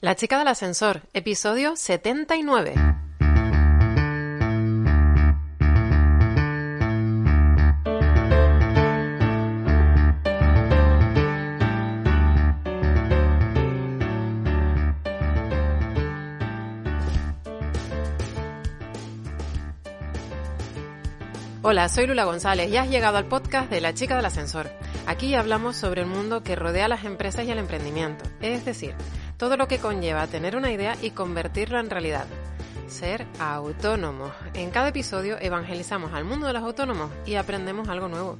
La chica del ascensor, episodio 79. Hola, soy Lula González y has llegado al podcast de La chica del ascensor. Aquí hablamos sobre el mundo que rodea a las empresas y el emprendimiento, es decir, todo lo que conlleva tener una idea y convertirla en realidad. Ser autónomo. En cada episodio evangelizamos al mundo de los autónomos y aprendemos algo nuevo.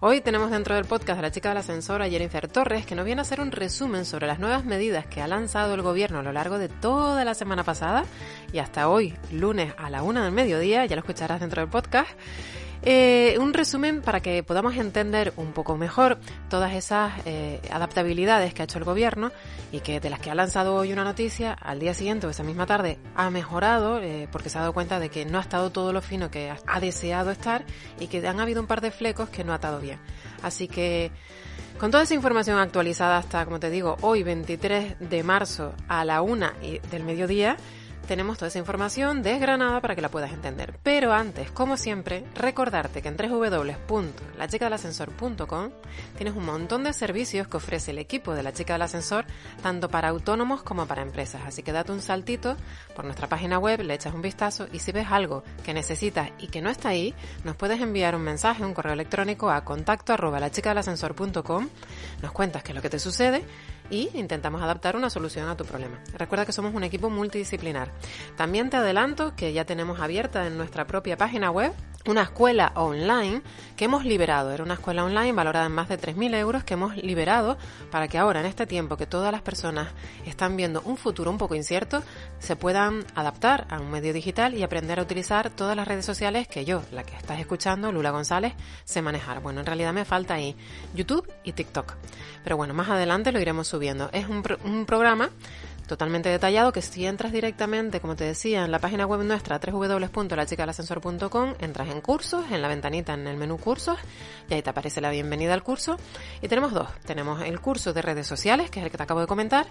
Hoy tenemos dentro del podcast de la chica del ascensor a Jennifer Torres, que nos viene a hacer un resumen sobre las nuevas medidas que ha lanzado el gobierno a lo largo de toda la semana pasada y hasta hoy, lunes a la una del mediodía, ya lo escucharás dentro del podcast. Eh, un resumen para que podamos entender un poco mejor todas esas eh, adaptabilidades que ha hecho el gobierno y que de las que ha lanzado hoy una noticia, al día siguiente o esa misma tarde ha mejorado eh, porque se ha dado cuenta de que no ha estado todo lo fino que ha deseado estar y que han habido un par de flecos que no ha estado bien. Así que con toda esa información actualizada hasta, como te digo, hoy 23 de marzo a la una del mediodía, tenemos toda esa información desgranada para que la puedas entender. Pero antes, como siempre, recordarte que en www.lachicadelascensor.com tienes un montón de servicios que ofrece el equipo de la chica del ascensor, tanto para autónomos como para empresas. Así que date un saltito por nuestra página web, le echas un vistazo y si ves algo que necesitas y que no está ahí, nos puedes enviar un mensaje, un correo electrónico a contacto arroba lachicadelascensor.com, nos cuentas qué es lo que te sucede y intentamos adaptar una solución a tu problema. Recuerda que somos un equipo multidisciplinar. También te adelanto que ya tenemos abierta en nuestra propia página web una escuela online que hemos liberado. Era una escuela online valorada en más de 3.000 euros que hemos liberado para que ahora, en este tiempo que todas las personas están viendo un futuro un poco incierto, se puedan adaptar a un medio digital y aprender a utilizar todas las redes sociales que yo, la que estás escuchando, Lula González, sé manejar. Bueno, en realidad me falta ahí YouTube y TikTok. Pero bueno, más adelante lo iremos subiendo. Es un, un programa totalmente detallado que si entras directamente, como te decía, en la página web nuestra www.lachicalascensor.com, entras en cursos, en la ventanita en el menú cursos y ahí te aparece la bienvenida al curso. Y tenemos dos, tenemos el curso de redes sociales, que es el que te acabo de comentar,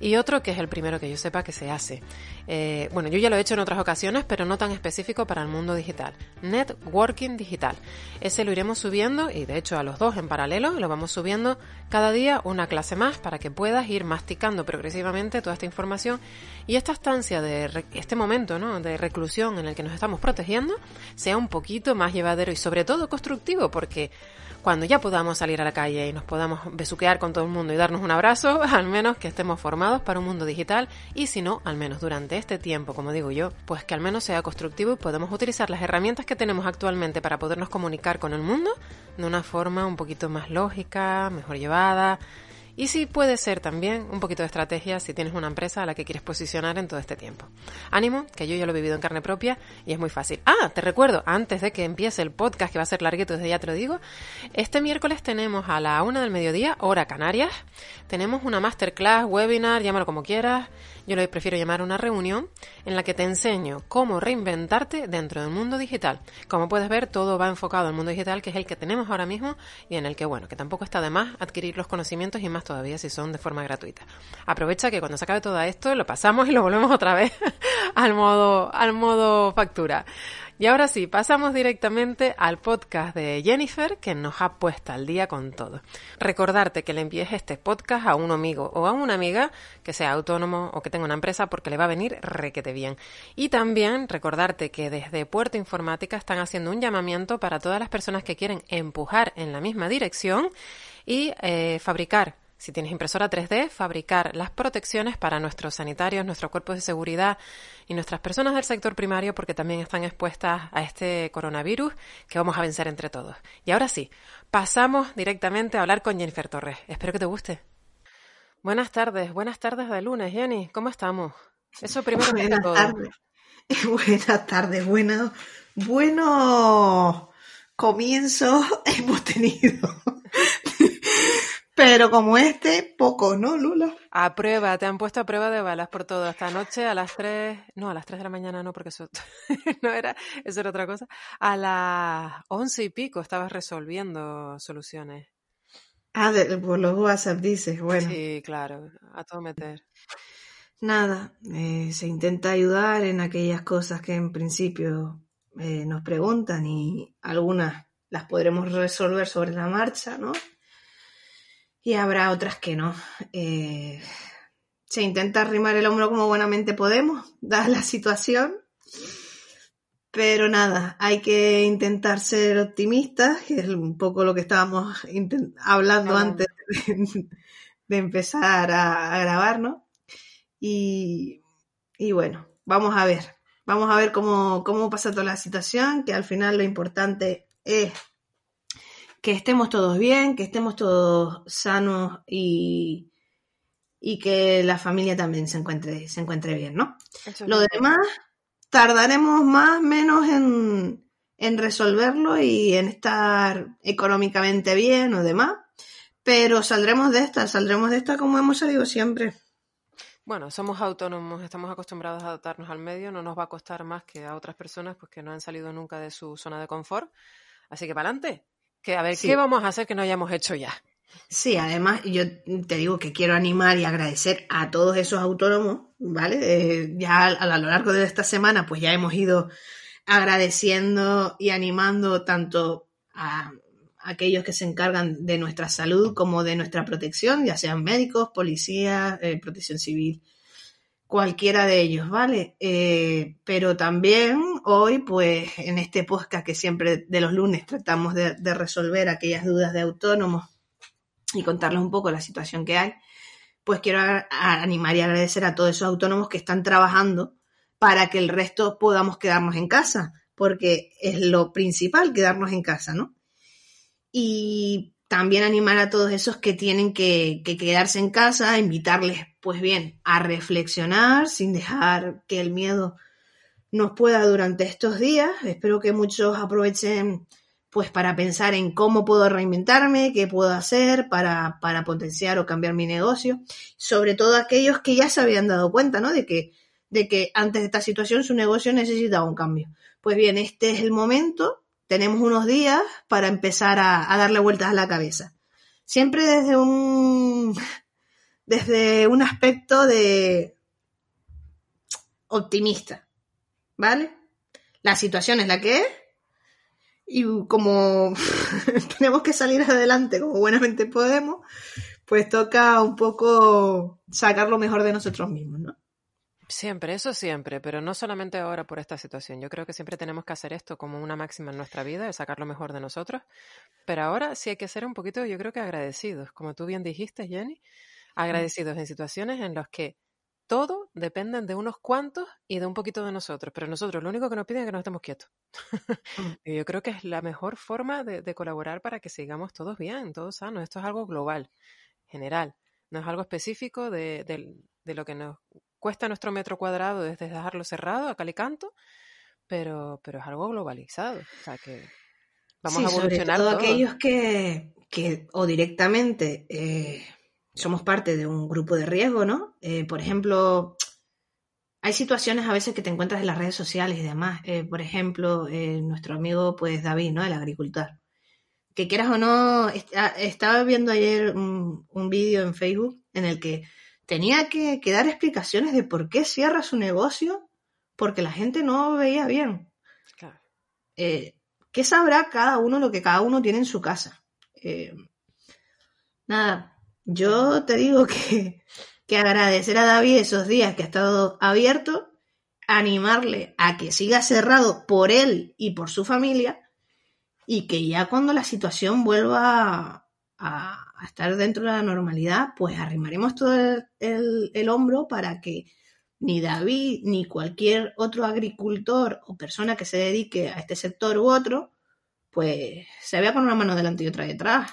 y otro que es el primero que yo sepa que se hace. Eh, bueno, yo ya lo he hecho en otras ocasiones, pero no tan específico para el mundo digital. Networking digital. Ese lo iremos subiendo y de hecho a los dos en paralelo lo vamos subiendo cada día una clase más para que puedas ir masticando progresivamente toda esta información y esta estancia de este momento ¿no? de reclusión en el que nos estamos protegiendo sea un poquito más llevadero y sobre todo constructivo porque cuando ya podamos salir a la calle y nos podamos besuquear con todo el mundo y darnos un abrazo, al menos que estemos formados para un mundo digital. Y si no, al menos durante este tiempo, como digo yo, pues que al menos sea constructivo y podemos utilizar las herramientas que tenemos actualmente para podernos comunicar con el mundo de una forma un poquito más lógica, mejor llevada, y sí puede ser también un poquito de estrategia si tienes una empresa a la que quieres posicionar en todo este tiempo. Ánimo, que yo ya lo he vivido en carne propia y es muy fácil. Ah, te recuerdo, antes de que empiece el podcast, que va a ser larguito desde ya te lo digo, este miércoles tenemos a la una del mediodía, hora Canarias, tenemos una masterclass, webinar, llámalo como quieras, yo lo prefiero llamar una reunión en la que te enseño cómo reinventarte dentro del mundo digital. Como puedes ver, todo va enfocado al mundo digital, que es el que tenemos ahora mismo y en el que, bueno, que tampoco está de más adquirir los conocimientos y más todavía si son de forma gratuita. Aprovecha que cuando se acabe todo esto lo pasamos y lo volvemos otra vez al modo, al modo factura. Y ahora sí, pasamos directamente al podcast de Jennifer que nos ha puesto al día con todo. Recordarte que le envíes este podcast a un amigo o a una amiga que sea autónomo o que tenga una empresa porque le va a venir requete bien. Y también recordarte que desde Puerto Informática están haciendo un llamamiento para todas las personas que quieren empujar en la misma dirección y eh, fabricar si tienes impresora 3D, fabricar las protecciones para nuestros sanitarios, nuestros cuerpos de seguridad y nuestras personas del sector primario porque también están expuestas a este coronavirus que vamos a vencer entre todos. Y ahora sí, pasamos directamente a hablar con Jennifer Torres. Espero que te guste. Buenas tardes, buenas tardes de lunes, Jenny. ¿Cómo estamos? Eso primero buenas Tardes. Buenas tardes, bueno, bueno comienzo hemos tenido. Pero como este, poco, ¿no, Lula? A prueba, te han puesto a prueba de balas por todo. Esta noche a las 3, no, a las 3 de la mañana no, porque eso no era, eso era otra cosa. A las once y pico estabas resolviendo soluciones. Ah, de, por los WhatsApp dices, bueno. Sí, claro, a todo meter. nada, eh, se intenta ayudar en aquellas cosas que en principio eh, nos preguntan y algunas las podremos resolver sobre la marcha, ¿no? Y habrá otras que no. Eh, se intenta arrimar el hombro como buenamente podemos, dada la situación. Pero nada, hay que intentar ser optimistas, que es un poco lo que estábamos hablando antes de, empezar a, grabar, ¿no? Y, y, bueno, vamos a ver, vamos a ver cómo, cómo pasa toda la situación, que al final lo importante es que estemos todos bien, que estemos todos sanos y, y que la familia también se encuentre, se encuentre bien, ¿no? Lo demás, tardaremos más, menos en, en resolverlo y en estar económicamente bien o demás, pero saldremos de esta, saldremos de esta como hemos salido siempre. Bueno, somos autónomos, estamos acostumbrados a adaptarnos al medio, no nos va a costar más que a otras personas pues, que no han salido nunca de su zona de confort. Así que para adelante, que a ver, ¿qué vamos a hacer que no hayamos hecho ya? Sí, además yo te digo que quiero animar y agradecer a todos esos autónomos, ¿vale? Eh, ya a, lo largo de esta semana pues ya hemos ido agradeciendo y animando tanto a, aquellos que se encargan de nuestra salud como de nuestra protección, ya sean médicos, policías, eh, protección civil, cualquiera de ellos, ¿vale? Eh, pero también hoy, pues en este podcast que siempre de los lunes tratamos de, resolver aquellas dudas de autónomos y contarles un poco la situación que hay, pues quiero animar y agradecer a todos esos autónomos que están trabajando para que el resto podamos quedarnos en casa, porque es lo principal, quedarnos en casa, ¿no? Y también animar a todos esos que tienen que, quedarse en casa, invitarles, pues bien, a reflexionar sin dejar que el miedo nos pueda durante estos días. Espero que muchos aprovechen pues para pensar en cómo puedo reinventarme, qué puedo hacer para, para potenciar o cambiar mi negocio. Sobre todo aquellos que ya se habían dado cuenta, ¿no? De que, de que antes de esta situación su negocio necesitaba un cambio. Pues bien, este es el momento tenemos unos días para empezar a, darle vueltas a la cabeza. Siempre desde un, desde un aspecto de optimista, ¿vale? La situación es la que es y como tenemos que salir adelante como buenamente podemos, pues toca un poco sacar lo mejor de nosotros mismos, ¿no? Siempre, eso siempre, pero no solamente ahora por esta situación. Yo creo que siempre tenemos que hacer esto como una máxima en nuestra vida, de sacar lo mejor de nosotros. Pero ahora sí hay que ser un poquito, yo creo que agradecidos, como tú bien dijiste, Jenny, agradecidos en situaciones en las que todo depende de unos cuantos y de un poquito de nosotros, pero nosotros lo único que nos piden es que nos estemos quietos. Mm. y yo creo que es la mejor forma de, colaborar para que sigamos todos bien, todos sanos. Esto es algo global, general, no es algo específico de, de lo que nos cuesta nuestro metro cuadrado desde dejarlo cerrado a calicanto, pero, pero es algo globalizado. O sea que vamos a evolucionar. Sobre todo, aquellos que, que o directamente eh, somos parte de un grupo de riesgo, ¿no? Eh, por ejemplo, hay situaciones a veces que te encuentras en las redes sociales y demás. Eh, por ejemplo, nuestro amigo, pues David, ¿no? El agricultor. Que quieras o no, estaba viendo ayer un, un vídeo en Facebook en el que tenía que, dar explicaciones de por qué cierra su negocio porque la gente no veía bien. Eh, ¿Qué sabrá cada uno lo que cada uno tiene en su casa? Eh, nada, yo te digo que, que agradecer a David esos días que ha estado abierto, animarle a que siga cerrado por él y por su familia y que ya cuando la situación vuelva a, estar dentro de la normalidad, pues arrimaremos todo el, hombro para que ni David ni cualquier otro agricultor o persona que se dedique a este sector u otro, pues se vea con una mano delante y otra detrás.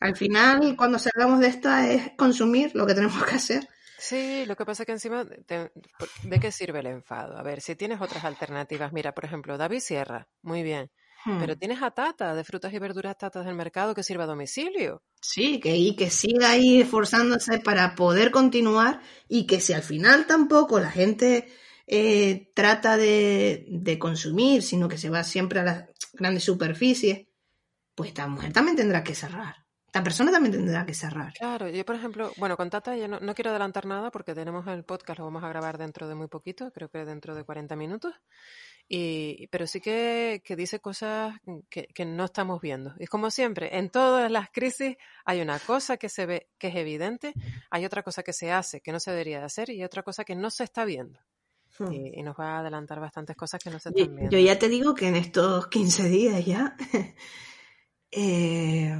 Al final, cuando salgamos de esta, es consumir lo que tenemos que hacer. Sí, lo que pasa es que encima, ¿de qué sirve el enfado? A ver, si tienes otras alternativas, mira, por ejemplo, David Sierra, muy bien, pero hmm. tienes a Tata, de frutas y verduras Tatas del mercado, que sirva a domicilio. Sí, que, y que siga ahí esforzándose para poder continuar y que si al final tampoco la gente eh, trata de, de, consumir, sino que se va siempre a las grandes superficies, pues esta mujer también tendrá que cerrar. La persona también tendrá que cerrar. Claro, yo por ejemplo, bueno, con Tata yo no, quiero adelantar nada porque tenemos el podcast, lo vamos a grabar dentro de muy poquito, creo que dentro de 40 minutos, y, pero sí que, dice cosas que, que, no estamos viendo. Y como siempre, en todas las crisis hay una cosa que se ve, que es evidente, hay otra cosa que se hace, que no se debería de hacer, y otra cosa que no se está viendo. Hmm. Y, nos va a adelantar bastantes cosas que no se están viendo. Yo ya te digo que en estos 15 días ya... eh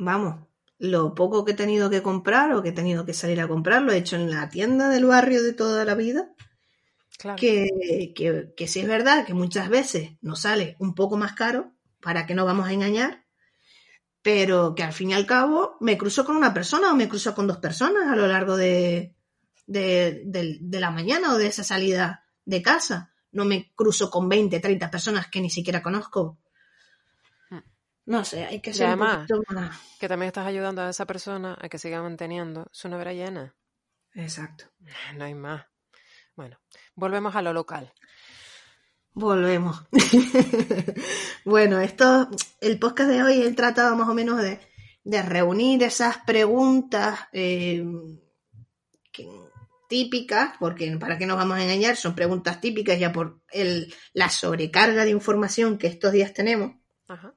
vamos, lo poco que he tenido que comprar o que he tenido que salir a comprar lo he hecho en la tienda del barrio de toda la vida. Que, que, sí es verdad que muchas veces nos sale un poco más caro, para que no vamos a engañar, pero que al fin y al cabo me cruzo con una persona o me cruzo con dos personas a lo largo de, de, de la mañana o de esa salida de casa. No me cruzo con 20, 30 personas que ni siquiera conozco no sé, hay que ser además, Que también estás ayudando a esa persona a que siga manteniendo su nevera llena. Exacto. No hay más. Bueno, volvemos a lo local. Volvemos. bueno, esto, el podcast de hoy he tratado más o menos de, reunir esas preguntas eh, típicas, porque para qué nos vamos a engañar, son preguntas típicas ya por el, la sobrecarga de información que estos días tenemos. Ajá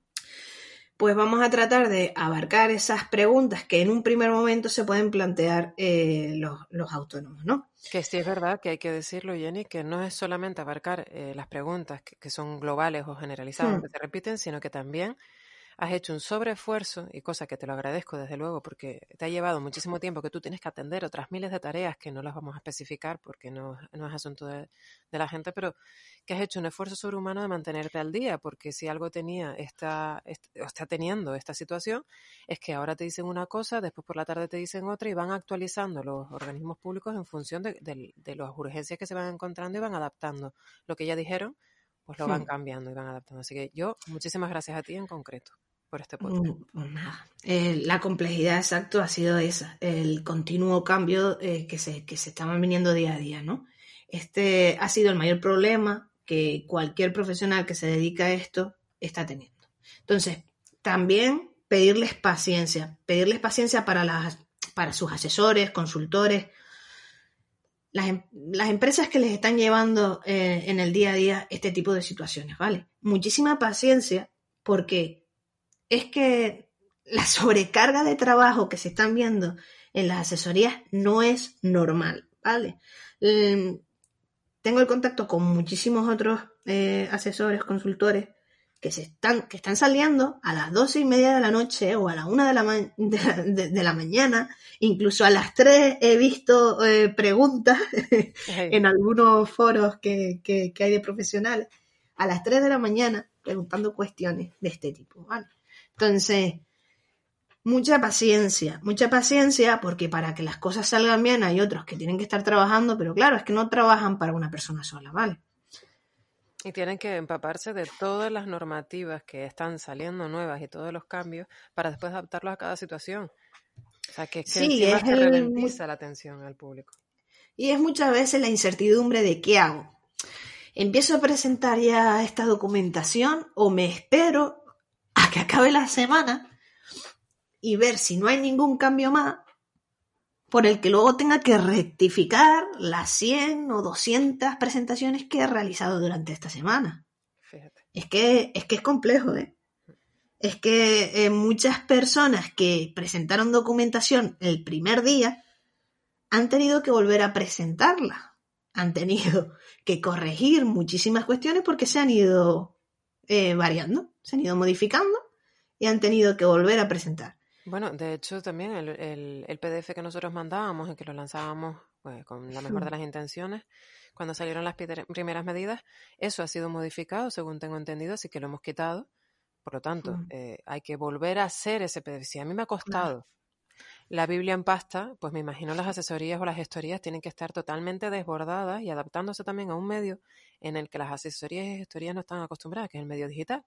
pues vamos a tratar de abarcar esas preguntas que en un primer momento se pueden plantear eh, los, autónomos, ¿no? Que sí es verdad que hay que decirlo, Jenny, que no es solamente abarcar eh, las preguntas que, son globales o generalizadas, hmm. que se repiten, sino que también has hecho un sobreesfuerzo, y cosa que te lo agradezco desde luego, porque te ha llevado muchísimo tiempo que tú tienes que atender otras miles de tareas que no las vamos a especificar porque no, es asunto de, la gente, pero que has hecho un esfuerzo sobrehumano de mantenerte al día, porque si algo tenía esta, está teniendo esta situación, es que ahora te dicen una cosa, después por la tarde te dicen otra y van actualizando los organismos públicos en función de, de las urgencias que se van encontrando y van adaptando lo que ya dijeron pues lo van hmm. cambiando y van adaptando. Así que yo, muchísimas gracias a ti en concreto por este podcast. Mm, pues eh, la complejidad exacto ha sido esa, el continuo cambio eh, que, se, que se estaban viniendo día a día, ¿no? Este ha sido el mayor problema que cualquier profesional que se dedica a esto está teniendo. Entonces, también pedirles paciencia, pedirles paciencia para, las, para sus asesores, consultores, Em, las, empresas que les están llevando eh, en el día a día este tipo de situaciones, ¿vale? Muchísima paciencia porque es que la sobrecarga de trabajo que se están viendo en las asesorías no es normal, ¿vale? Em, tengo el contacto con muchísimos otros eh, asesores, consultores que, se están, que están saliendo a las doce y media de la noche o a la una de la, de, la mañana, incluso a las tres he visto eh, preguntas en algunos foros que, que, hay de profesionales, a las tres de la mañana preguntando cuestiones de este tipo. Entonces, mucha paciencia, mucha paciencia porque para que las cosas salgan bien hay otros que tienen que estar trabajando, pero claro, es que no trabajan para una persona sola, ¿vale? Y tienen que empaparse de todas las normativas que están saliendo nuevas y todos los cambios para después adaptarlos a cada situación. O sea, que, que sí, es que la atención al público. Y es muchas veces la incertidumbre de qué hago. ¿Empiezo a presentar ya esta documentación o me espero que acabe la semana y ver si no hay ningún cambio más por el que luego tenga que rectificar las 100 o 200 presentaciones que he realizado durante esta semana. Es que es, que es complejo, ¿eh? Es que eh, muchas personas que presentaron documentación el primer día han tenido que volver a presentarla. Han tenido que corregir muchísimas cuestiones porque se han ido eh, variando, se han ido modificando y han tenido que volver a presentar. Bueno, de hecho también el, el, PDF que nosotros mandábamos y que lo lanzábamos pues, con la mejor de las intenciones, cuando salieron las primeras medidas, eso ha sido modificado, según tengo entendido, así que lo hemos quitado. Por lo tanto, eh, hay que volver a hacer ese PDF. Si a mí me ha costado la Biblia en pasta, pues me imagino las asesorías o las gestorías tienen que estar totalmente desbordadas y adaptándose también a un medio en el que las asesorías y gestorías no están acostumbradas, que es el medio digital.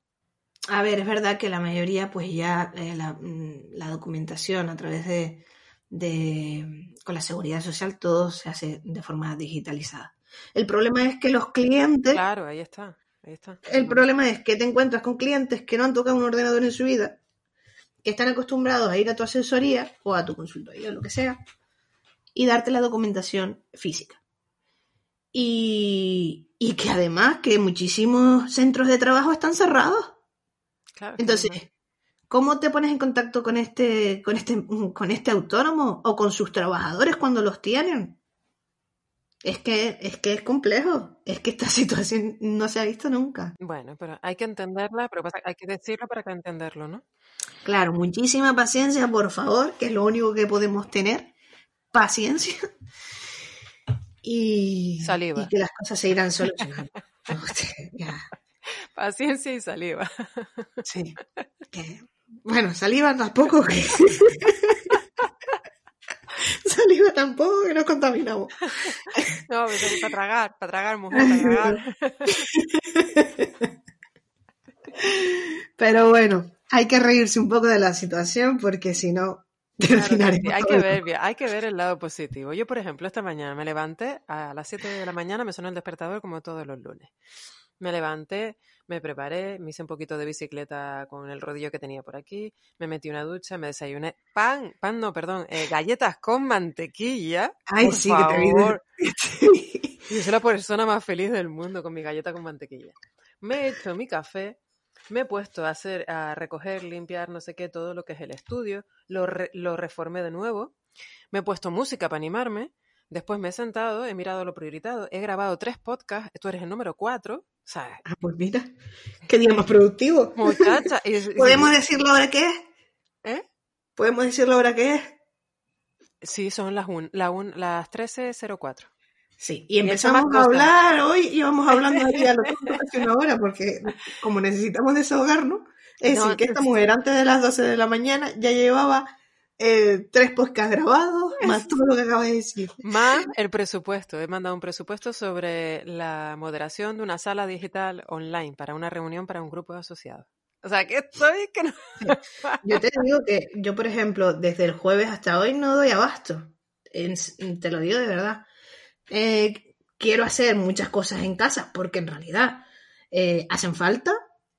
A ver, es verdad que la mayoría, pues ya eh, mm, la, documentación a través de, de, con la seguridad social, todo se hace de forma digitalizada. El problema es que los clientes... Claro, ahí está. Ahí está. El problema es que te encuentras con clientes que no han tocado un ordenador en su vida, están acostumbrados a ir a tu asesoría o a tu consultoría o lo que sea y darte la documentación física. Y, y que además que muchísimos centros de trabajo están cerrados. Claro, Entonces, ¿cómo te pones en contacto con este, con este, con este autónomo o con sus trabajadores cuando los tienen? Es que, es que es complejo. Es que esta situación no se ha visto nunca. Bueno, pero hay que entenderla, pero hay que decirlo para que entenderlo, ¿no? Claro, muchísima paciencia, por favor, que es lo único que podemos tener. Paciencia. Y, Saliva. y que las cosas se irán solucionando. Paciencia y saliva. sí. Que- bueno, saliva tampoco. que- saliva tampoco, que nos contaminamos. No, pues, para tragar, para tragar, mujer, para tragar. Pero bueno, hay que reírse un poco de la situación porque si no, Claro hay que ver, hay que ver el lado positivo. Yo, por ejemplo, esta mañana me levanté a las 7 de la mañana, me sonó el despertador como todos los lunes. Me levanté, me preparé, me hice un poquito de bicicleta con el rodillo que tenía por aquí, me metí una ducha, me desayuné pan, pan no, perdón, eh, galletas con mantequilla. Ay, por sí, que te vi. Yo soy la persona más feliz del mundo con mi galleta con mantequilla. Me he hecho mi café, me he puesto a hacer, a recoger, limpiar, no sé qué, todo lo que es el estudio, lo, re- lo reformé de nuevo, me he puesto música para animarme, después me he sentado, he mirado lo prioritado, he grabado tres podcasts, tú eres el número cuatro, ¿sabes? Ah, pues mira, qué día más productivo. Muchacha, y- ¿Podemos decir la hora que es? ¿Eh? ¿Podemos decir la hora que es? Sí, son las, un, la un- las 13.04. Sí, y empezamos a hablar hoy y vamos hablando aquí a lo tonto casi una hora porque como necesitamos desahogarnos, es No, decir, que esta mujer antes de las 12 de la mañana ya llevaba eh, tres podcasts grabados, más todo lo que acaba de decir. Más el presupuesto. He mandado un presupuesto sobre la moderación de una sala digital online para una reunión para un grupo de asociados. O sea, que estoy que no. Yo te digo que yo, por ejemplo, desde el jueves hasta hoy no doy abasto. En- te lo digo de verdad. Eh, quiero hacer muchas cosas en casa porque en realidad eh, hacen falta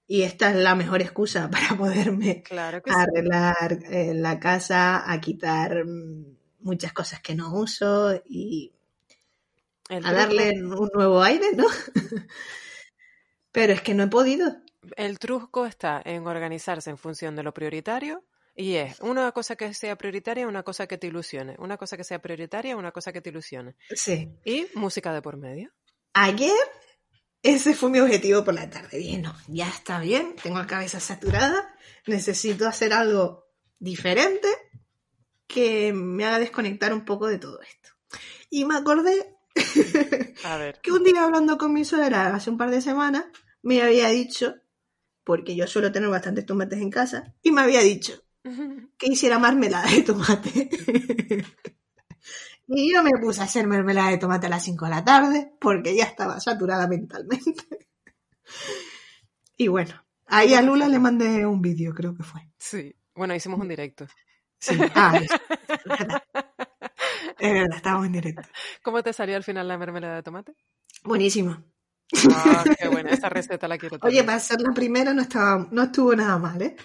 y esta es la mejor excusa para poderme Claro que sí. arreglar eh, la casa, a quitar mm, muchas cosas que no uso y El a truco- darle un nuevo aire, ¿no? Pero es que no he podido. El truco está en organizarse en función de lo prioritario y es una cosa que sea prioritaria, una cosa que te ilusione. Una cosa que sea prioritaria, una cosa que te ilusione. Sí. Y música de por medio. Ayer ese fue mi objetivo por la tarde. Dije, no, ya está bien, tengo la cabeza saturada, necesito hacer algo diferente que me haga desconectar un poco de todo esto. Y me acordé A ver. que un día hablando con mi suegra hace un par de semanas, me había dicho, porque yo suelo tener bastantes tomates en casa, y me había dicho que hiciera mermelada de tomate. y yo me puse a hacer mermelada de tomate a las 5 de la tarde, porque ya estaba saturada mentalmente. y bueno, ahí a Lula le mandé un vídeo, creo que fue. Sí. Bueno, hicimos un directo. Sí, ah, eso, es verdad. Es verdad, estábamos en directo. ¿Cómo te salió al final la mermelada de tomate? Buenísimo. Ah, qué buena. Esta receta la quiero Oye, también. para ser la primera no estaba, no estuvo nada mal, ¿eh?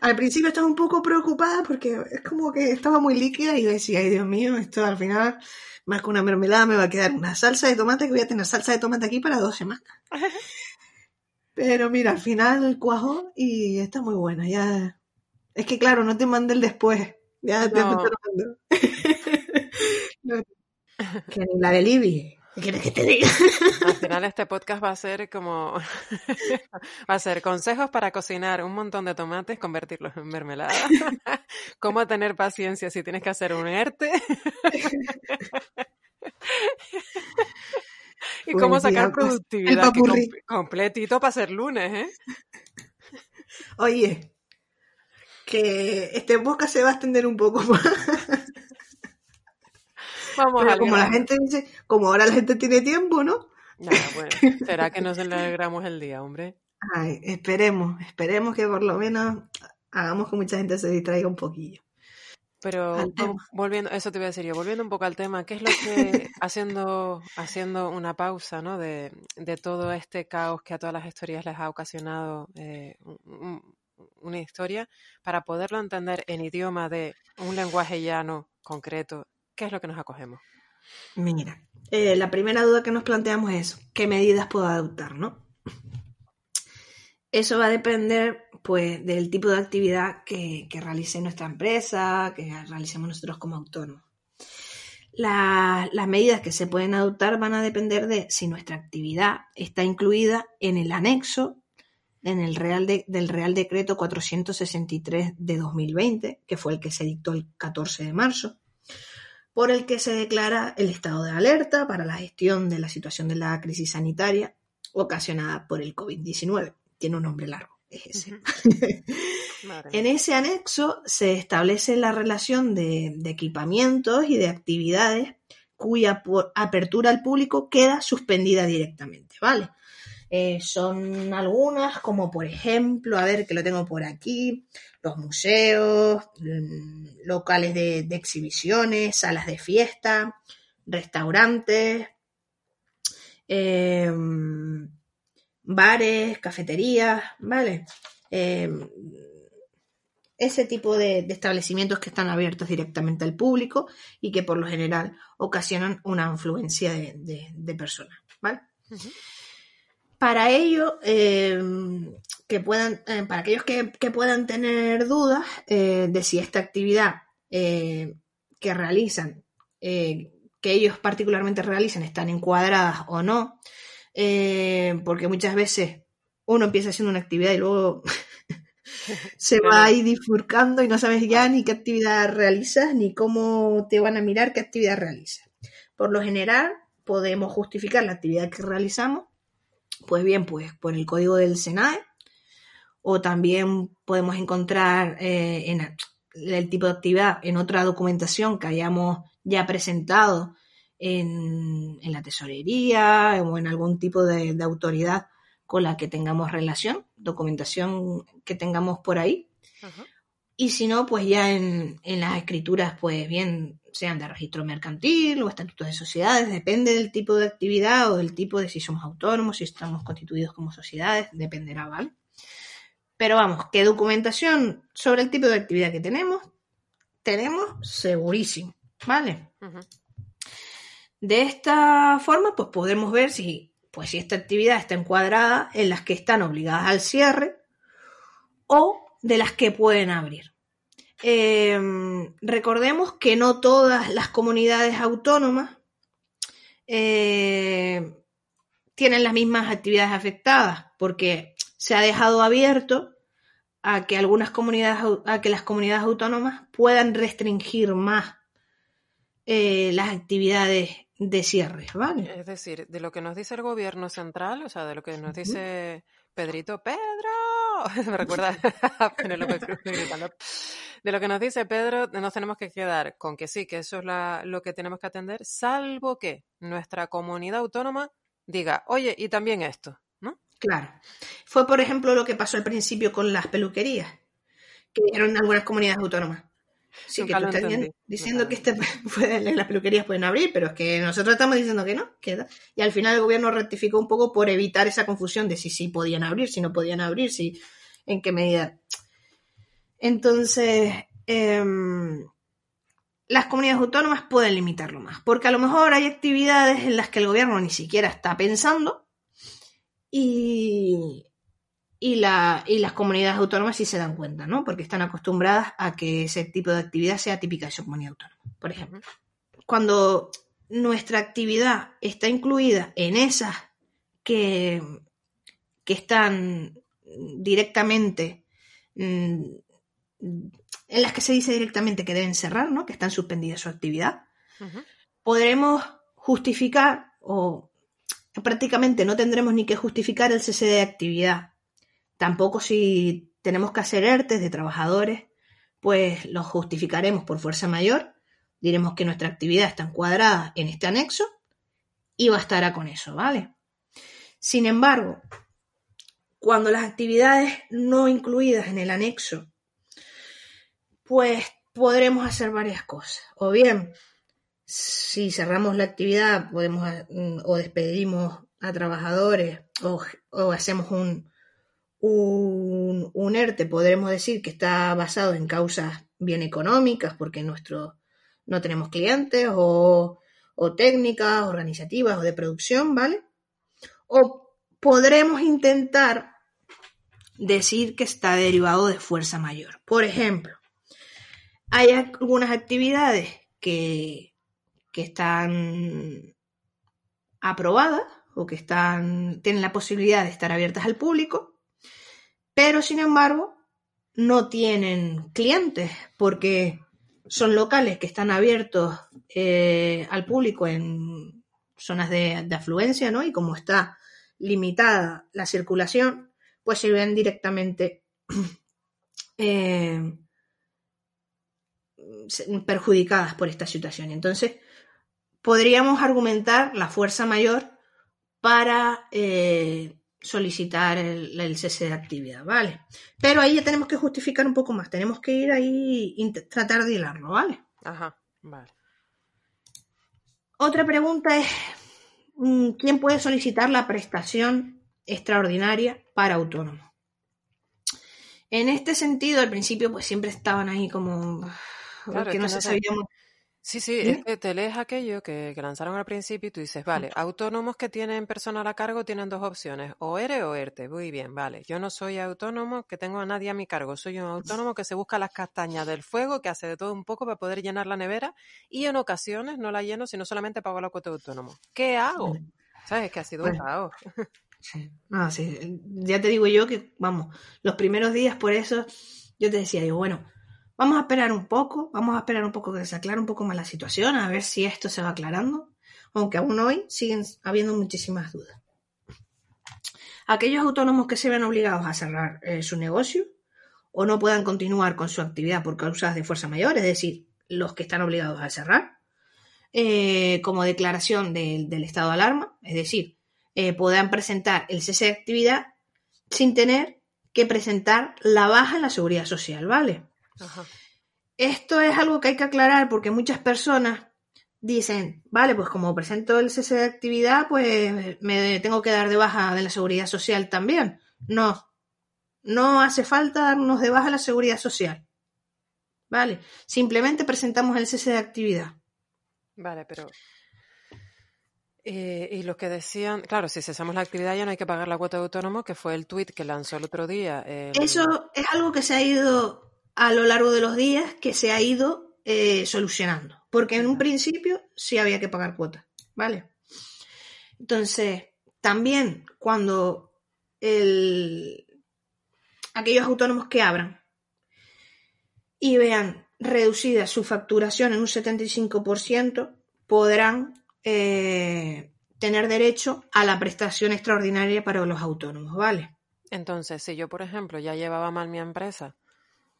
Al principio estaba un poco preocupada porque es como que estaba muy líquida y decía, ay Dios mío, esto al final, más que una mermelada, me va a quedar una salsa de tomate que voy a tener salsa de tomate aquí para dos semanas. Pero mira, al final cuajó y está muy buena. Ya, es que claro, no te mandé el después. Ya te, te lo mando. No. Que ni la de Libby. ¿Qué quieres que te diga? Al final este podcast va a ser como... va a ser consejos para cocinar un montón de tomates, convertirlos en mermelada. Cómo tener paciencia si tienes que hacer un ERTE. y cómo sacar pues, productividad. completito para ser lunes, ¿eh? Oye, que este podcast se va a extender un poco más. Vamos Pero al como la gente dice, como ahora la gente tiene tiempo, ¿no? Nada, bueno, será que nos alegramos el día, hombre. Ay, esperemos, esperemos que por lo menos hagamos que mucha gente se distraiga un poquillo. Pero volviendo, eso te iba a decir yo, volviendo un poco al tema, ¿qué es lo que, haciendo, haciendo una pausa, ¿no? De, de todo este caos que a todas las historias les ha ocasionado eh, un, un- una historia para poderlo entender en idioma de un lenguaje llano, concreto, ¿qué es lo que nos acogemos? Mira, eh, la primera duda que nos planteamos es ¿qué medidas puedo adoptar, no? Eso va a depender, pues, del tipo de actividad que, realice nuestra empresa, que realicemos nosotros como autónomos. las medidas que se pueden adoptar van a depender de si nuestra actividad está incluida en el anexo en el Real del Real Decreto 463 de 2020, que fue el que se dictó el 14 de marzo, por el que se declara el estado de alerta para la gestión de la situación de la crisis sanitaria ocasionada por el COVID-19. Tiene un nombre largo, es ese. en ese anexo se establece la relación de, de equipamientos y de actividades cuya apertura al público queda suspendida directamente, ¿vale? Eh, son algunas, como por ejemplo, a ver que lo tengo por aquí, los museos, mm, locales de, exhibiciones, salas de fiesta, restaurantes, em, bares, cafeterías, ¿vale? Em, ese tipo de, establecimientos que están abiertos directamente al público y que por lo general ocasionan una influencia de, personas, ¿vale? Para ello, eh, que puedan, eh, para aquellos que, puedan tener dudas eh, de si esta actividad que realizan, que ellos particularmente realizan, están encuadradas o no, porque muchas veces uno empieza haciendo una actividad y luego se va ahí difurcando y no sabes ya ni qué actividad realizas ni cómo te van a mirar qué actividad realizas. Por lo general, podemos justificar la actividad que realizamos pues bien, pues por el código del SENAE o también podemos encontrar eh, en el tipo de actividad en otra documentación que hayamos ya presentado en, la tesorería o en algún tipo de, autoridad con la que tengamos relación, documentación que tengamos por ahí. Y si no, pues ya en, en, las escrituras, pues bien sean de registro mercantil o estatutos de sociedades, depende del tipo de actividad o del tipo de si somos autónomos, si estamos constituidos como sociedades, dependerá, ¿vale? Pero vamos, ¿qué documentación sobre el tipo de actividad que tenemos? Tenemos segurísimo, ¿vale? De esta forma, pues podemos ver si, pues si esta actividad está encuadrada en las que están obligadas al cierre o de las que pueden abrir. Em, recordemos que no todas las comunidades autónomas eh, tienen las mismas actividades afectadas, porque se ha dejado abierto a que algunas comunidades, a que las comunidades autónomas puedan restringir más eh, las actividades de cierre, ¿vale? Es decir, de lo que nos dice el gobierno central, o sea, de lo que nos dice Pedrito, Pedro, me recuerda de lo que nos dice Pedro, nos tenemos que quedar con que sí, que eso es lo que tenemos que atender, salvo que nuestra comunidad autónoma diga, oye, y también esto, ¿no? Claro. Fue, por ejemplo, lo que pasó al principio con las peluquerías, que eran algunas comunidades autónomas. Sí, que tú estás diciendo que este, las peluquerías pueden abrir, pero es que nosotros estamos diciendo que no, queda. Y al final el gobierno rectificó un poco por evitar esa confusión de si sí podían abrir, si no podían abrir, si en qué medida. Entonces, em, las comunidades autónomas pueden limitarlo más, porque a lo mejor hay actividades en las que el gobierno ni siquiera está pensando y, y, las comunidades autónomas sí se dan cuenta, ¿no? Porque están acostumbradas a que ese tipo de actividad sea típica de su comunidad autónoma. Por ejemplo, cuando nuestra actividad está incluida en esas que, que están directamente mm, en las que se dice directamente que deben cerrar, ¿no? que están suspendidas su actividad, podremos justificar o prácticamente no tendremos ni que justificar el cese de actividad. Tampoco si tenemos que hacer ERTES de trabajadores, pues los justificaremos por fuerza mayor, diremos que nuestra actividad está encuadrada en este anexo y bastará con eso, ¿vale? Sin embargo, cuando las actividades no incluidas en el anexo pues podremos hacer varias cosas. O bien, si cerramos la actividad, podemos mm, o despedimos a trabajadores o, hacemos un, un, ERTE podremos decir que está basado en causas bien económicas porque nuestro, no tenemos clientes o, o técnicas organizativas o de producción, ¿vale? O podremos intentar decir que está derivado de fuerza mayor. Por ejemplo, hay algunas actividades que, que están aprobadas o que están, tienen la posibilidad de estar abiertas al público, pero sin embargo no tienen clientes porque son locales que están abiertos eh, al público en zonas de, afluencia, ¿no? Y como está limitada la circulación, pues se ven directamente eh, perjudicadas por esta situación. Entonces, podríamos argumentar la fuerza mayor para eh, solicitar el, el, cese de actividad, ¿vale? Pero ahí ya tenemos que justificar un poco más, tenemos que ir ahí y tratar de hilarlo, ¿vale? Ajá, vale. Otra pregunta es, mm, ¿quién puede solicitar la prestación extraordinaria para autónomo? En este sentido, al principio, pues siempre estaban ahí como Claro, no se sabía muy Sí, sí, ¿Mm? es que te lees aquello que, que lanzaron al principio y tú dices, vale, autónomos que tienen personal a cargo tienen dos opciones, o ERE o ERTE. Muy bien, vale. Yo no soy autónomo que tengo a nadie a mi cargo, soy un autónomo que se busca las castañas del fuego, que hace de todo un poco para poder llenar la nevera y en ocasiones no la lleno, sino solamente pago la cuota de autónomo. ¿Qué hago? ¿Sabes? Que ha sido un Bueno. caos. Sí. No, sí. Ya te digo yo que, vamos, los primeros días por eso yo te decía, yo, bueno, vamos a esperar un poco, vamos a esperar un poco que se aclare un poco más la situación, a ver si esto se va aclarando, aunque aún hoy siguen habiendo muchísimas dudas. Aquellos autónomos que se ven obligados a cerrar eh, su negocio o no puedan continuar con su actividad por causas de fuerza mayor, es decir, los que están obligados a cerrar, eh, como declaración del, estado de alarma, es decir, eh, podrán presentar el cese de actividad sin tener que presentar la baja en la seguridad social, ¿vale? Ajá. Esto es algo que hay que aclarar porque muchas personas dicen, vale, pues como presento el cese de actividad, pues me tengo que dar de baja de la seguridad social también. No, no hace falta darnos de baja la seguridad social. Vale, simplemente presentamos el cese de actividad. Vale, pero... eh, y los que decían, claro, si cesamos la actividad ya no hay que pagar la cuota de autónomo, que fue el tuit que lanzó el otro día. el- Eso es algo que se ha ido a lo largo de los días, que se ha ido eh, solucionando. Porque en un principio sí había que pagar cuota, ¿vale? Entonces, también cuando el... aquellos autónomos que abran y vean reducida su facturación en un 75%, podrán eh, tener derecho a la prestación extraordinaria para los autónomos, ¿vale? Entonces, si yo, por ejemplo, ya llevaba mal mi empresa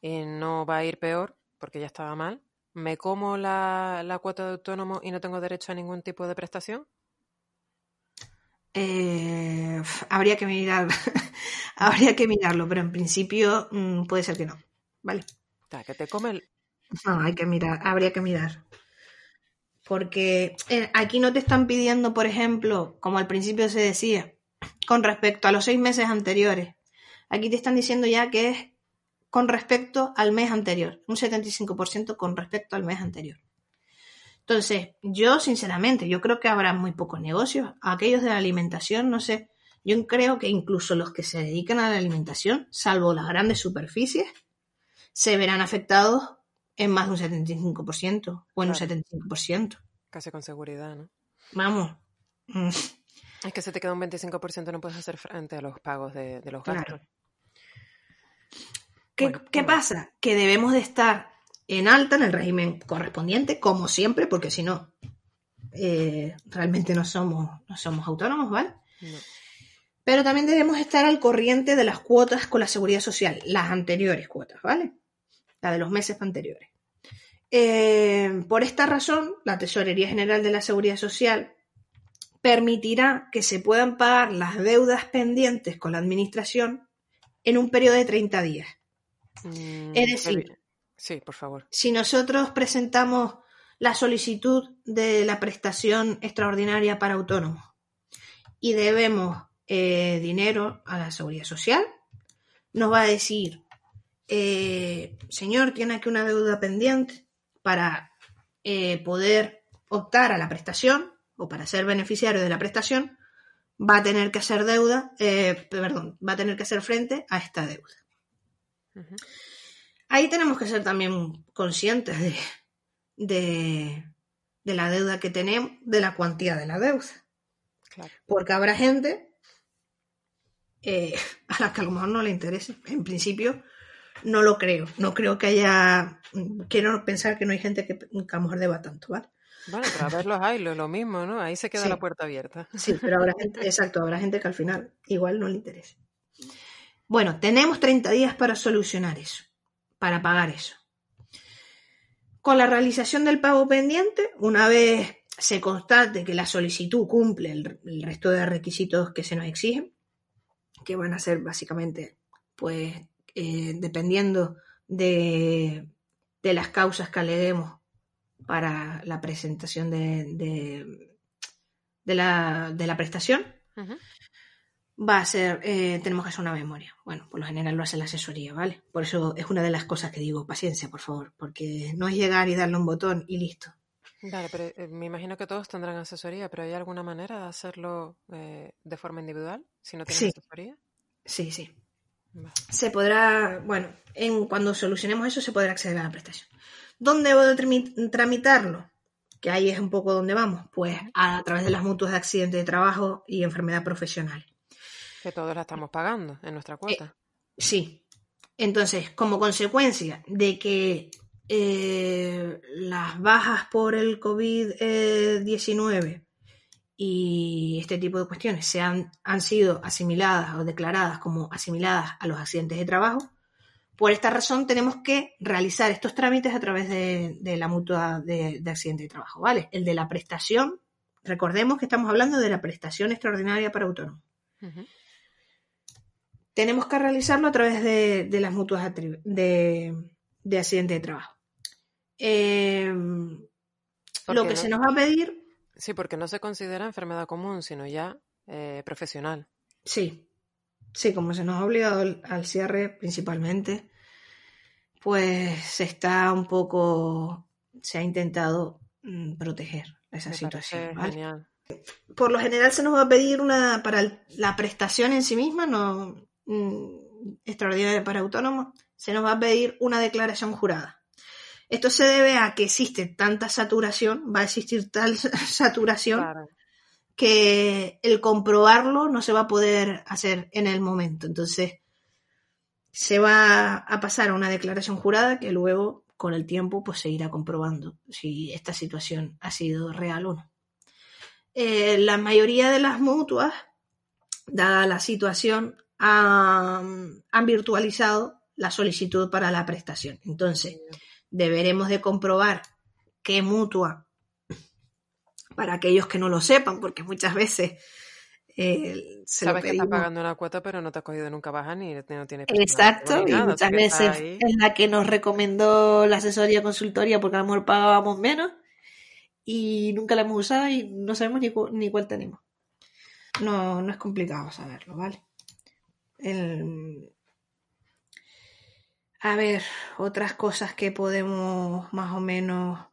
y no va a ir peor porque ya estaba mal, ¿me como la, la cuota de autónomo y no tengo derecho a ningún tipo de prestación? Eh, habría que mirar, habría que mirarlo, pero en principio mm, puede ser que no, ¿vale? Que te come el... No, hay que mirar, habría que mirar. Porque eh, aquí no te están pidiendo, por ejemplo, como al principio se decía, con respecto a los seis meses anteriores. Aquí te están diciendo ya que es con respecto al mes anterior, un 75% con respecto al mes anterior. Entonces, yo sinceramente, yo creo que habrá muy pocos negocios. Aquellos de la alimentación, no sé, yo creo que incluso los que se dedican a la alimentación, salvo las grandes superficies, se verán afectados en más de un 75% o en un Claro. 75%. Casi con seguridad, ¿no? Vamos. Mm, Es que se te queda un 25% no puedes hacer frente a los pagos de, de los gastos. Claro. ¿Qué, Bueno, qué bueno. pasa? Que debemos de estar en alta en el régimen correspondiente, como siempre, porque si no, eh, realmente no somos, no somos autónomos, ¿vale? No. Pero también debemos estar al corriente de las cuotas con la seguridad social, las anteriores cuotas, ¿vale? La de los meses anteriores. Eh, por esta razón, la Tesorería General de la Seguridad Social permitirá que se puedan pagar las deudas pendientes con la Administración en un periodo de 30 días. Mm, Es decir- revi- Sí, por favor. Si nosotros presentamos la solicitud de la prestación extraordinaria para autónomos y debemos eh, dinero a la seguridad social, nos va a decir, eh, señor, tiene aquí una deuda pendiente para eh, poder optar a la prestación o para ser beneficiario de la prestación, va a tener que hacer deuda, eh, perdón, va a tener que hacer frente a esta deuda. Ahí tenemos que ser también conscientes de, de, de, la deuda que tenemos, de la cuantía de la deuda. Porque habrá gente eh, a la que a lo mejor no le interese. En principio, no lo creo. No creo que haya. Quiero pensar que no hay gente que, a lo mejor deba tanto, ¿vale? Bueno, pero a verlos hay, lo, lo mismo, ¿no? Ahí se queda la puerta abierta. Sí, pero habrá gente, exacto, habrá gente que al final igual no le interese. Bueno, tenemos 30 días para solucionar eso, para pagar eso. Con la realización del pago pendiente, una vez se constate que la solicitud cumple el, resto de requisitos que se nos exigen, que van a ser básicamente, pues, eh, dependiendo de, las causas que aleguemos para la presentación de la, prestación, va a ser, eh, tenemos que hacer una memoria. Bueno, por lo general lo hace la asesoría, ¿vale? Por eso es una de las cosas que digo, paciencia, por favor, porque no es llegar y darle un botón y listo. Vale, pero eh, me imagino que todos tendrán asesoría, pero ¿hay alguna manera de hacerlo eh, de forma individual si no tienen asesoría? Sí, sí. Se podrá, bueno, en, cuando solucionemos eso se podrá acceder a la prestación. ¿Dónde debo tramitarlo? Que ahí es un poco donde vamos, pues a, través de las mutuas de accidente de trabajo y enfermedad profesional. Que todos la estamos pagando en nuestra cuota. Eh, sí. Entonces, como consecuencia de que eh, las bajas por el COVID-19 y este tipo de cuestiones se han, han sido asimiladas o declaradas como asimiladas a los accidentes de trabajo, por esta razón tenemos que realizar estos trámites a través de, la mutua de, accidente de trabajo, ¿vale? El de la prestación, recordemos que estamos hablando de la prestación extraordinaria para autónomos. Tenemos que realizarlo a través de, las mutuas de, accidente de trabajo. Em, lo que se nos va a pedir... Sí, porque no se considera enfermedad común, sino ya eh, profesional. Sí, sí, como se nos ha obligado al, cierre principalmente, pues se está un poco, se ha intentado mm, proteger esa situación. Genial. Por lo general se nos va a pedir una, para la prestación en sí misma, no mm, extraordinaria para autónomos, se nos va a pedir una declaración jurada. Esto se debe a que existe tanta saturación, va a existir tal saturación que el comprobarlo no se va a poder hacer en el momento. Entonces, se va a pasar a una declaración jurada que luego, con el tiempo, pues se irá comprobando si esta situación ha sido real o no. Eh, la mayoría de las mutuas, dada la situación, han, han virtualizado la solicitud para la prestación. Entonces, deberemos de comprobar qué mutua, para aquellos que no lo sepan, porque muchas veces eh, se Sabes que estás pagando una cuota, pero no te has cogido nunca baja ni no tienes Exacto, y muchas veces es la que nos recomendó la asesoría consultoria porque a lo mejor pagábamos menos y nunca la hemos usado y no sabemos ni, ni cuál tenemos. No, no es complicado saberlo, ¿vale? El, a ver, otras cosas que podemos más o menos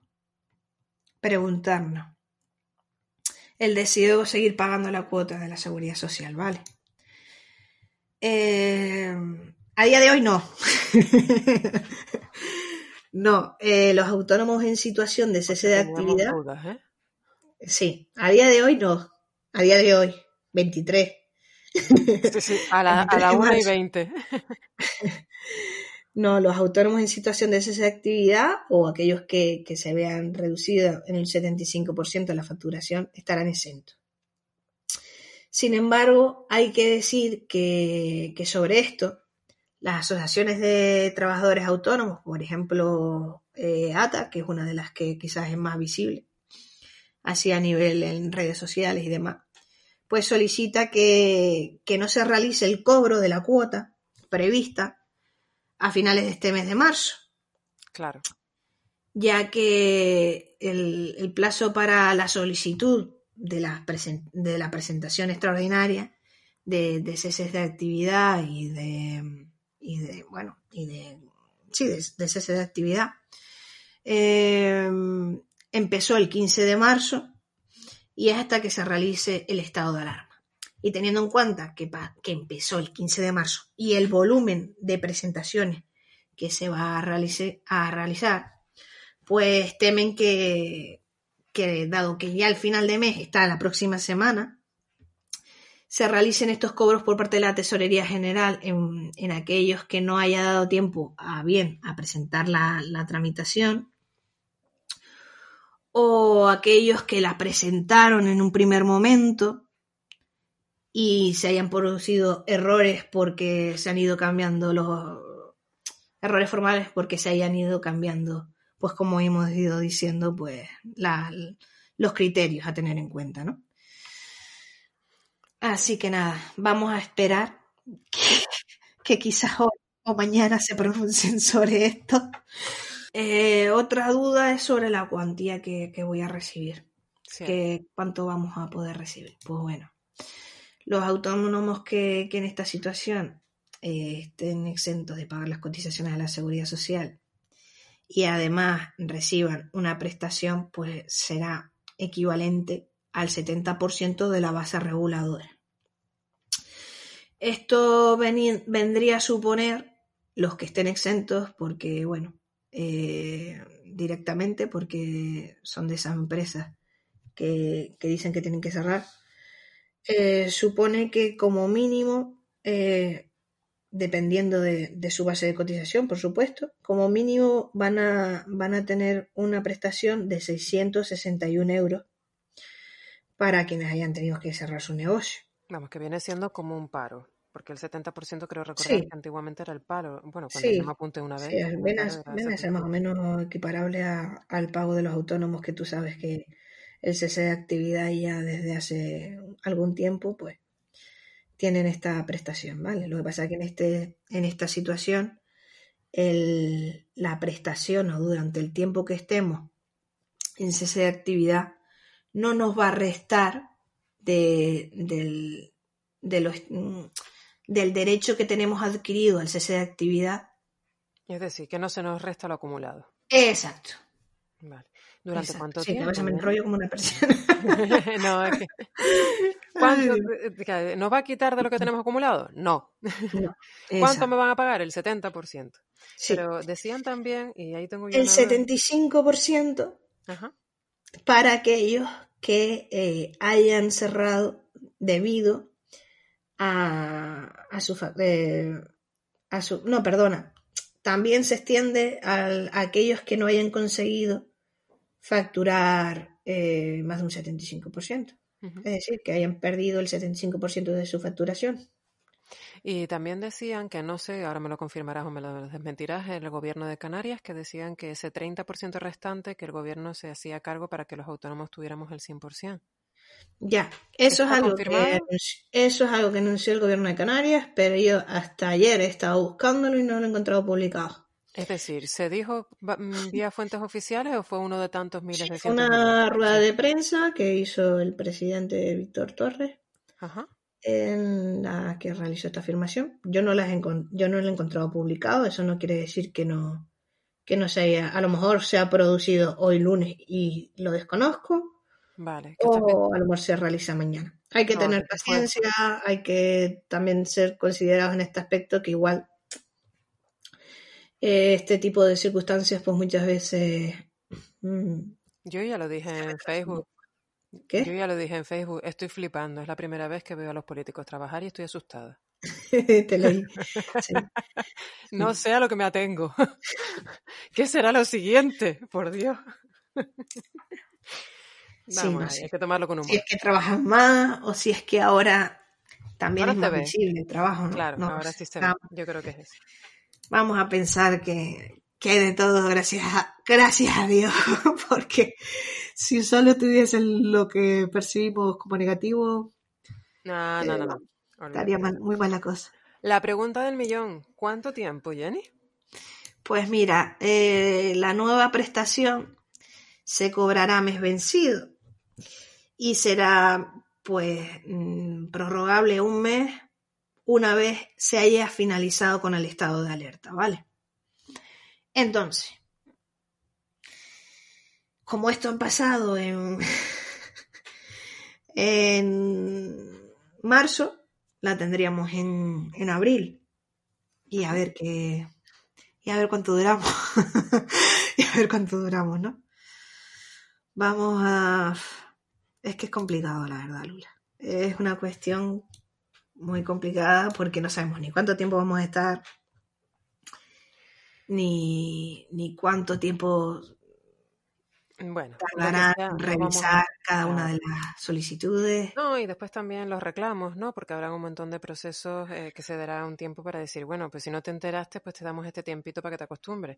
preguntarnos. El deseo seguir pagando la cuota de la seguridad social, ¿vale? Eh, a día de hoy no. no, eh, los autónomos en situación de cese de actividad. ¿eh? Sí, a día de hoy no. A día de hoy, 23. Sí, sí, a la, a la 1 y 20. No, los autónomos en situación de cese de actividad o aquellos que, se vean reducidos en el 75% de la facturación estarán exentos. Sin embargo, hay que decir que, sobre esto, las asociaciones de trabajadores autónomos, por ejemplo, eh, ATA, que es una de las que quizás es más visible, así a nivel en redes sociales y demás, pues solicita que, que no se realice el cobro de la cuota prevista a finales de este mes de marzo. Claro. Ya que el, plazo para la solicitud de la, de la presentación extraordinaria de, ceses de actividad y de, y de, bueno, y de, sí, de, cese de actividad. Eh, empezó el 15 de marzo y hasta que se realice el estado de alarma. Y teniendo en cuenta que, que empezó el 15 de marzo y el volumen de presentaciones que se va a, a realizar, pues temen que, que, dado que ya el final de mes está la próxima semana, se realicen estos cobros por parte de la Tesorería General en, aquellos que no haya dado tiempo a bien a presentar la, la tramitación o aquellos que la presentaron en un primer momento y se hayan producido errores porque se han ido cambiando los errores formales porque se hayan ido cambiando, pues como hemos ido diciendo, pues los criterios a tener en cuenta, ¿no? Así que nada, vamos a esperar que, quizás hoy o mañana se pronuncien sobre esto. Eh, otra duda es sobre la cuantía que, voy a recibir. Que, ¿Cuánto vamos a poder recibir? Pues bueno, los autónomos que, en esta situación eh, estén exentos de pagar las cotizaciones a la seguridad social y además reciban una prestación, pues será equivalente al 70% de la base reguladora. Esto vendría a suponer los que estén exentos porque, bueno, eh, directamente porque son de esas empresas que dicen que tienen que cerrar, eh, supone que como mínimo, eh, dependiendo de, su base de cotización, por supuesto, como mínimo van a, van a tener una prestación de 661 euros para quienes hayan tenido que cerrar su negocio. Vamos, que viene siendo como un paro, porque el 70% creo recordar que antiguamente era el paro. Bueno, cuando yo me apunté una vez. Sí, viene, a ser más o menos equiparable al pago de los autónomos que tú sabes que el cese de actividad ya desde hace algún tiempo, pues tienen esta prestación, ¿vale? Lo que pasa es que en, este, en esta situación la prestación o durante el tiempo que estemos en cese de actividad no nos va a restar de, del, del derecho que tenemos adquirido al cese de actividad. Es decir, que no se nos resta lo acumulado. Exacto. Vale. ¿Durante cuánto sí, tiempo? Sí, me enrollo como una persona. no, es que... ¿Cuánto, ¿Nos va a quitar de lo que tenemos acumulado? No. ¿Cuánto me van a pagar? El 70%. Pero decían también, y ahí tengo yo El 75% para aquellos que eh, hayan cerrado debido a, a su... Eh, a su no, perdona. También se extiende a aquellos que no hayan conseguido facturar eh, más de un 75%. Es decir, que hayan perdido el 75% de su facturación. Y también decían que, no sé, ahora me lo confirmarás o me lo desmentirás, el gobierno de Canarias, que decían que ese 30% restante, que el gobierno se hacía cargo para que los autónomos tuviéramos el 100%. Ya, eso es, algo que, eso es algo que anunció el gobierno de Canarias, pero yo hasta ayer he estado buscándolo y no lo he encontrado publicado. Es decir, ¿se dijo mm, vía fuentes oficiales o fue uno de tantos miles de Fue una rueda de prensa que hizo el presidente Víctor Torres en la que realizó esta afirmación. Yo no, las yo no lo he encontrado publicado, eso no quiere decir que no, que no se haya, a lo mejor se ha producido hoy lunes y lo desconozco. Vale. O a lo mejor se realiza mañana. Hay que tener paciencia, hay que también ser considerados en este aspecto que igual este tipo de circunstancias, pues muchas veces. Mm, yo ya lo dije en Facebook. ¿Qué? Yo ya lo dije en Facebook. Estoy flipando. Es la primera vez que veo a los políticos trabajar y estoy asustada. Te leí. no sé a lo que me atengo. ¿Qué será lo siguiente? Por Dios. Vamos, hay que tomarlo con humor. Si es que trabajas más o si es que ahora también es más visible el trabajo. ¿no? Claro, ahora sí se ve. Yo creo que es eso vamos a pensar que, que hay de todo gracias a, gracias a Dios, porque si solo tuviesen lo que percibimos como negativo, no, no, no, estaría muy mala cosa. La pregunta del millón, ¿cuánto tiempo, Jenny? Pues mira, eh, la nueva prestación se cobrará mes vencido y será pues mm, prorrogable un mes una vez se haya finalizado con el estado de alerta, ¿vale? Entonces, como esto ha pasado en, en marzo, la tendríamos en, en abril. Y a ver qué. Y a ver cuánto duramos. y a ver cuánto duramos, ¿no? Vamos a. Es que es complicado, la verdad, Lula. Es una cuestión muy complicada porque no sabemos ni cuánto tiempo vamos a estar, ni, ni cuánto tiempo bueno, tardará en revisar cada una de las solicitudes. No, y después también los reclamos, ¿no? Porque habrá un montón de procesos eh, que se dará un tiempo para decir, bueno, pues si no te enteraste, pues te damos este tiempito para que te acostumbres.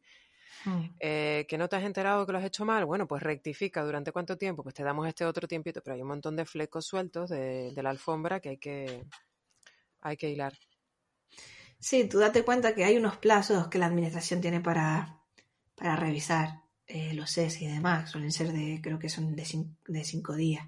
Mm. Eh, que no te has enterado que lo has hecho mal, bueno, pues rectifica. ¿Durante cuánto tiempo? Pues te damos este otro tiempito, pero hay un montón de flecos sueltos de, de la alfombra que hay que, hay que hilar. Sí, tú date cuenta que hay unos plazos que la administración tiene para, para revisar eh, los CES y demás. Suelen ser de, creo que son de, de cinco días.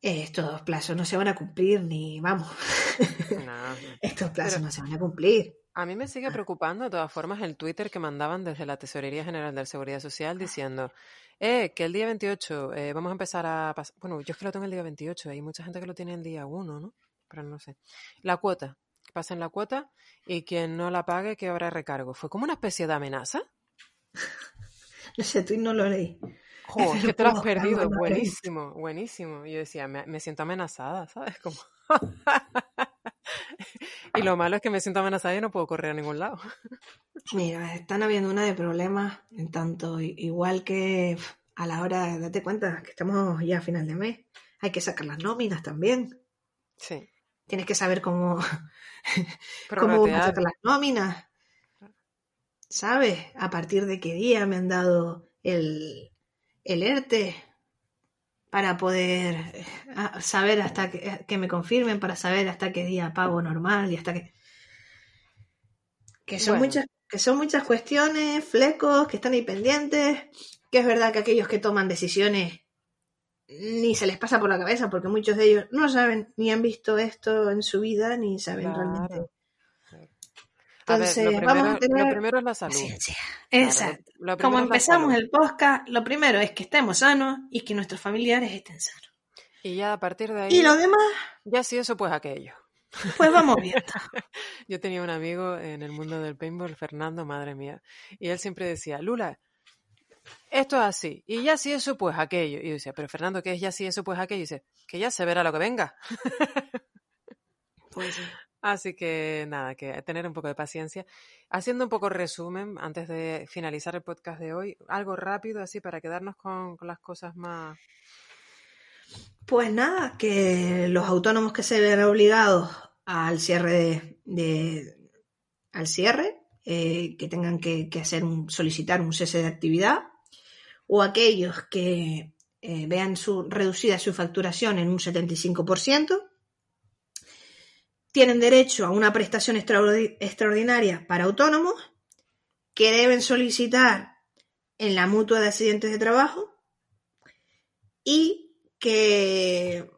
estos plazos no se van a cumplir ni, vamos, estos plazos no se van a cumplir. A mí me sigue ah. preocupando de todas formas el Twitter que mandaban desde la Tesorería General de la Seguridad Social diciendo, eh, que el día 28 eh, vamos a empezar a pasar, bueno, yo es que lo tengo el día 28, hay mucha gente que lo tiene el día 1, ¿no? pero no sé. La cuota, que pasen la cuota y quien no la pague que habrá recargo. ¿Fue como una especie de amenaza? No sé, tú no lo leí. Joder, que te lo has perdido, buenísimo, buenísimo. Y yo decía, me, siento amenazada, ¿sabes? Como... y lo malo es que me siento amenazada y no puedo correr a ningún lado. Mira, están habiendo una de problemas, en tanto, igual que a la hora, date cuenta que estamos ya a final de mes, hay que sacar las nóminas también. Sí. Tienes que saber cómo, cómo las nóminas. ¿Sabes? A partir de qué día me han dado el, el ERTE para poder eh, saber hasta que, que, me confirmen, para saber hasta qué día pago normal y hasta que... Que son, muchas, que son muchas cuestiones, flecos que están ahí pendientes, que es verdad que aquellos que toman decisiones ni se les pasa por la cabeza porque muchos de ellos no saben ni han visto esto en su vida ni saben realmente. Entonces, lo, primero, vamos a tener... lo primero es la salud. Exacto. Como empezamos el podcast, lo primero es que estemos sanos y que nuestros familiares estén sanos. Y ya a partir de ahí. Y lo demás. Ya sí, eso pues aquello. Pues vamos viendo. Yo tenía un amigo en el mundo del paintball, Fernando, madre mía, y él siempre decía, Lula, esto es así, y ya si eso, pues aquello. Y yo decía, pero Fernando, ¿qué es ya si eso, pues aquello? Y dice, que ya se verá lo que venga. Pues sí. Así que nada, que tener un poco de paciencia. Haciendo un poco resumen, antes de finalizar el podcast de hoy, algo rápido así para quedarnos con, las cosas más... Pues nada, que los autónomos que se ven obligados al cierre de, al cierre, eh, que tengan que, que hacer un, solicitar un cese de actividad, o aquellos que eh, vean su, reducida su facturación en un 75%, tienen derecho a una prestación extraordinaria para autónomos que deben solicitar en la mutua de accidentes de trabajo y que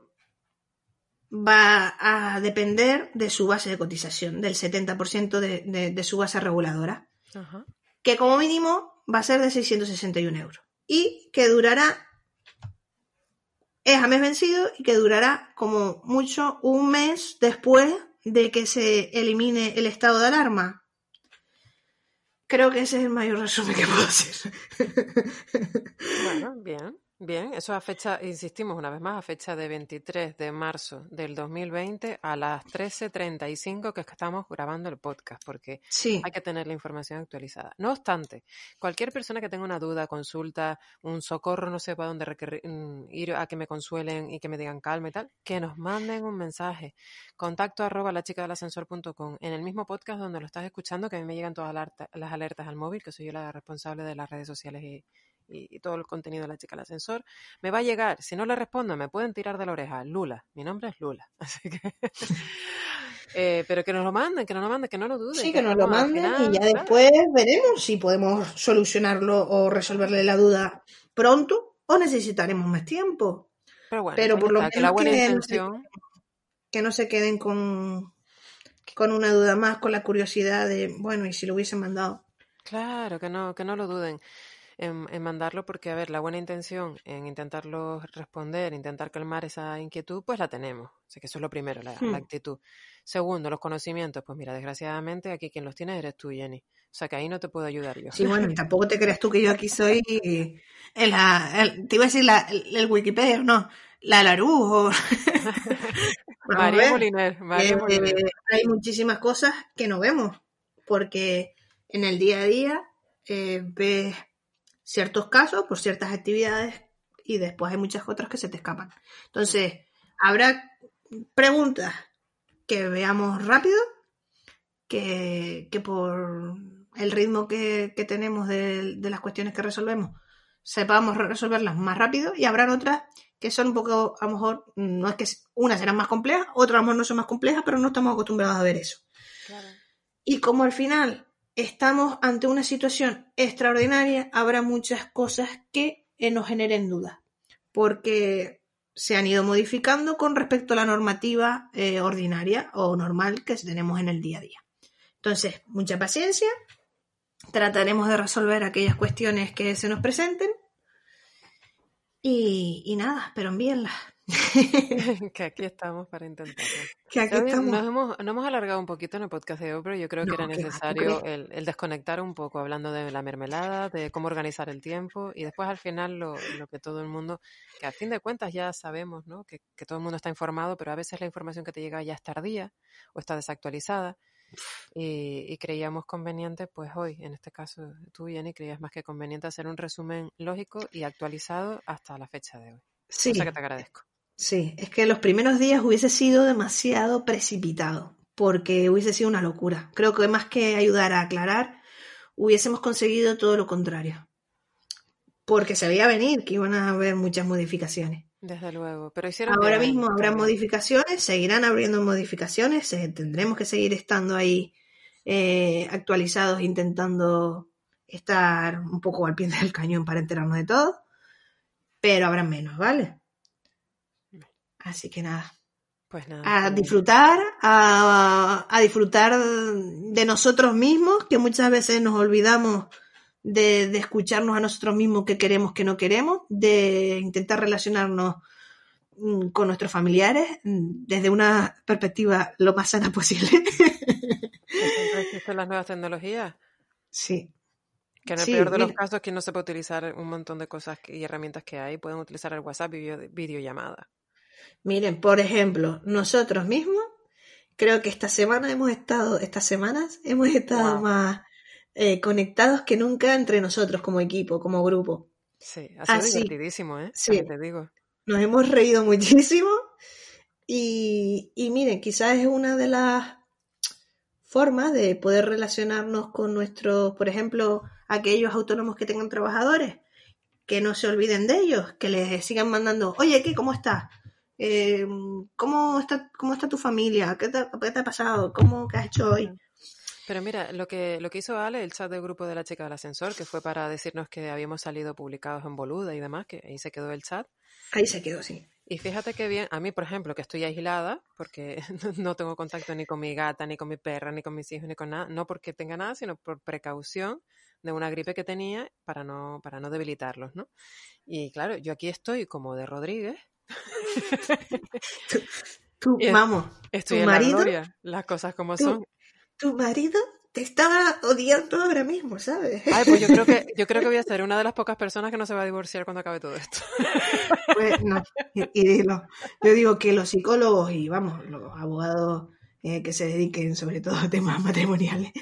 va a depender de su base de cotización, del 70% de, de, su base reguladora, que como mínimo va a ser de 661 euros y que durará, es a mes vencido y que durará como mucho un mes después de que se elimine el estado de alarma. Creo que ese es el mayor resumen que puedo hacer. Bueno, bien. Bien, eso a fecha, insistimos una vez más, a fecha de 23 de marzo del 2020 a las 13.35 que estamos grabando el podcast, porque hay que tener la información actualizada. No obstante, cualquier persona que tenga una duda, consulta, un socorro, no sepa dónde mm, ir a que me consuelen y que me digan calma y tal, que nos manden un mensaje. Contacto arroba la chica del ascensor.com en el mismo podcast donde lo estás escuchando, que a mí me llegan todas las alertas al móvil, que soy yo la responsable de las redes sociales y y, todo el contenido de la chica del ascensor, me va a llegar. Si no le respondo, me pueden tirar de la oreja. Lula, mi nombre es Lula. Así que. Eh, pero que nos lo manden, que nos lo manden, que no lo duden. Sí, que, nos lo manden y ya después veremos si podemos solucionarlo o resolverle la duda pronto o necesitaremos más tiempo. Pero bueno, por lo que la buena intención. que no se queden con, con una duda más, con la curiosidad de, bueno, ¿y si lo hubiesen mandado? Claro, que no, que no lo duden en, en, mandarlo porque, a ver, la buena intención en intentarlo responder, intentar calmar esa inquietud, pues la tenemos. O sea, que eso es lo primero, la, Hmm. la actitud. Segundo, los conocimientos. Pues mira, desgraciadamente aquí quien los tiene eres tú, Jenny. O sea, que ahí no te puedo ayudar yo. Sí, bueno, tampoco te creas tú que yo aquí soy el, la- el- te iba a decir la, el, el Wikipedia, no, la Larujo. María. Moliner, María Eh, Moliner. hay muchísimas cosas que no vemos, porque en el día a día eh, ves ciertos casos por ciertas actividades y después hay muchas otras que se te escapan. Entonces, habrá preguntas que veamos rápido, que, que por el ritmo que, que tenemos de, de las cuestiones que resolvemos, sepamos resolverlas más rápido y habrán otras que son un poco, a lo mejor, no es que unas serán más complejas, otras a lo mejor no son más complejas, pero no estamos acostumbrados a ver eso. Claro. Y como al final estamos ante una situación extraordinaria, habrá muchas cosas que eh, nos generen dudas, porque se han ido modificando con respecto a la normativa eh, ordinaria o normal que tenemos en el día a día. Entonces, mucha paciencia, trataremos de resolver aquellas cuestiones que se nos presenten y, y nada, pero envíenlas. que aquí estamos para intentarlo. que aquí ¿Sabes? estamos. Nos hemos, nos hemos alargado un poquito en el podcast de hoy, pero yo creo que No, era que va, ¿tú necesario el, el desconectar un poco, hablando de la mermelada, de cómo organizar el tiempo y después al final lo, lo que todo el mundo, que a fin de cuentas ya sabemos, ¿no? Que, que todo el mundo está informado, pero a veces la información que te llega ya es tardía o está desactualizada. Y, y creíamos conveniente, pues hoy, en este caso tú, Jenny, creías más que conveniente hacer un resumen lógico y actualizado hasta la fecha de hoy. Sí, O sea que te agradezco. Sí, es que los primeros días hubiese sido demasiado precipitado, porque hubiese sido una locura. Creo que más que ayudar a aclarar, hubiésemos conseguido todo lo contrario. Porque se veía venir que iban a haber muchas modificaciones. Desde luego. Pero hicieron Ahora bien mismo habrá modificaciones, seguirán abriendo modificaciones, eh, tendremos que seguir estando ahí eh, actualizados, intentando estar un poco al pie del cañón para enterarnos de todo, pero habrá menos, ¿vale? Así que nada, Pues nada. a disfrutar, a, a disfrutar de nosotros mismos, que muchas veces nos olvidamos de, de escucharnos a nosotros mismos que queremos, que no queremos, de intentar relacionarnos mm, con nuestros familiares mm, desde una perspectiva lo más sana posible. existen las nuevas tecnologías. sí, Que en el Sí, peor de los casos, que no se puede utilizar un montón de cosas y herramientas que hay, pueden utilizar el WhatsApp y video- videollamada. Miren, por ejemplo, nosotros mismos, creo que esta semana hemos estado, estas semanas hemos estado Wow. más eh, conectados que nunca entre nosotros como equipo, como grupo. Sí, ha sido Así, divertidísimo, ¿eh? sí. Te digo. Nos hemos reído muchísimo y, y miren, quizás es una de las formas de poder relacionarnos con nuestros, por ejemplo, aquellos autónomos que tengan trabajadores, que no se olviden de ellos, que les sigan mandando, oye, ¿qué? ¿Cómo estás? Eh, ¿cómo, está, ¿Cómo está tu familia? ¿Qué te, qué te ha pasado? ¿Cómo qué has hecho hoy? Pero mira, lo que, lo que hizo Ale, el chat del grupo de la chica del ascensor, que fue para decirnos que habíamos salido publicados en Boluda y demás, que ahí se quedó el chat. Ahí se quedó, sí. Y fíjate que bien, a mí, por ejemplo, que estoy aislada, porque no tengo contacto ni con mi gata, ni con mi perra, ni con mis hijos, ni con nada, no porque tenga nada, sino por precaución de una gripe que tenía para no, para no debilitarlos, ¿no? Y claro, yo aquí estoy como de Rodríguez, Tú, vamos, estoy ¿Tu en marido? la gloria, las cosas como Tú- son. tu marido te estaba odiando ahora mismo, ¿sabes? Ay, pues yo creo que, yo creo que voy a ser una de las pocas personas que no se va a divorciar cuando acabe todo esto. Pues no, y, y dilo. Yo digo que los psicólogos y vamos, los abogados eh, que se dediquen sobre todo a temas matrimoniales,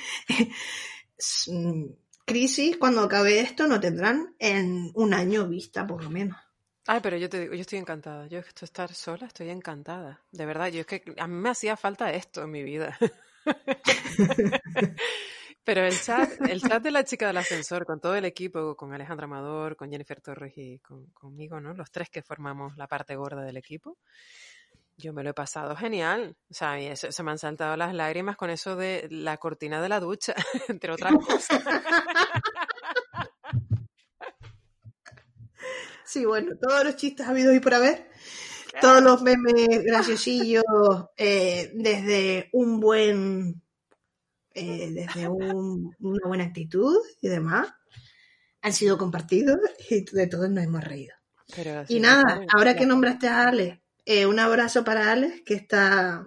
mm, crisis cuando acabe esto no tendrán en un año vista por lo menos. Ay, pero yo te digo, yo estoy encantada. Yo esto estar sola, estoy encantada. De verdad, yo es que a mí me hacía falta esto en mi vida. Pero el chat, el chat de la chica del ascensor, con todo el equipo, con Alejandra Amador, con Jennifer Torres y con, conmigo, ¿no? Los tres que formamos la parte gorda del equipo. Yo me lo he pasado genial. O sea, se me han saltado las lágrimas con eso de la cortina de la ducha, entre otras cosas. Sí, bueno, todos los chistes habidos y por haber. todos los memes graciosillos, eh, desde un buen, eh, desde una buena actitud y demás, han sido compartidos y de todos nos hemos reído. y nada, ahora que nombraste a Ale, eh, un abrazo para Ale, que está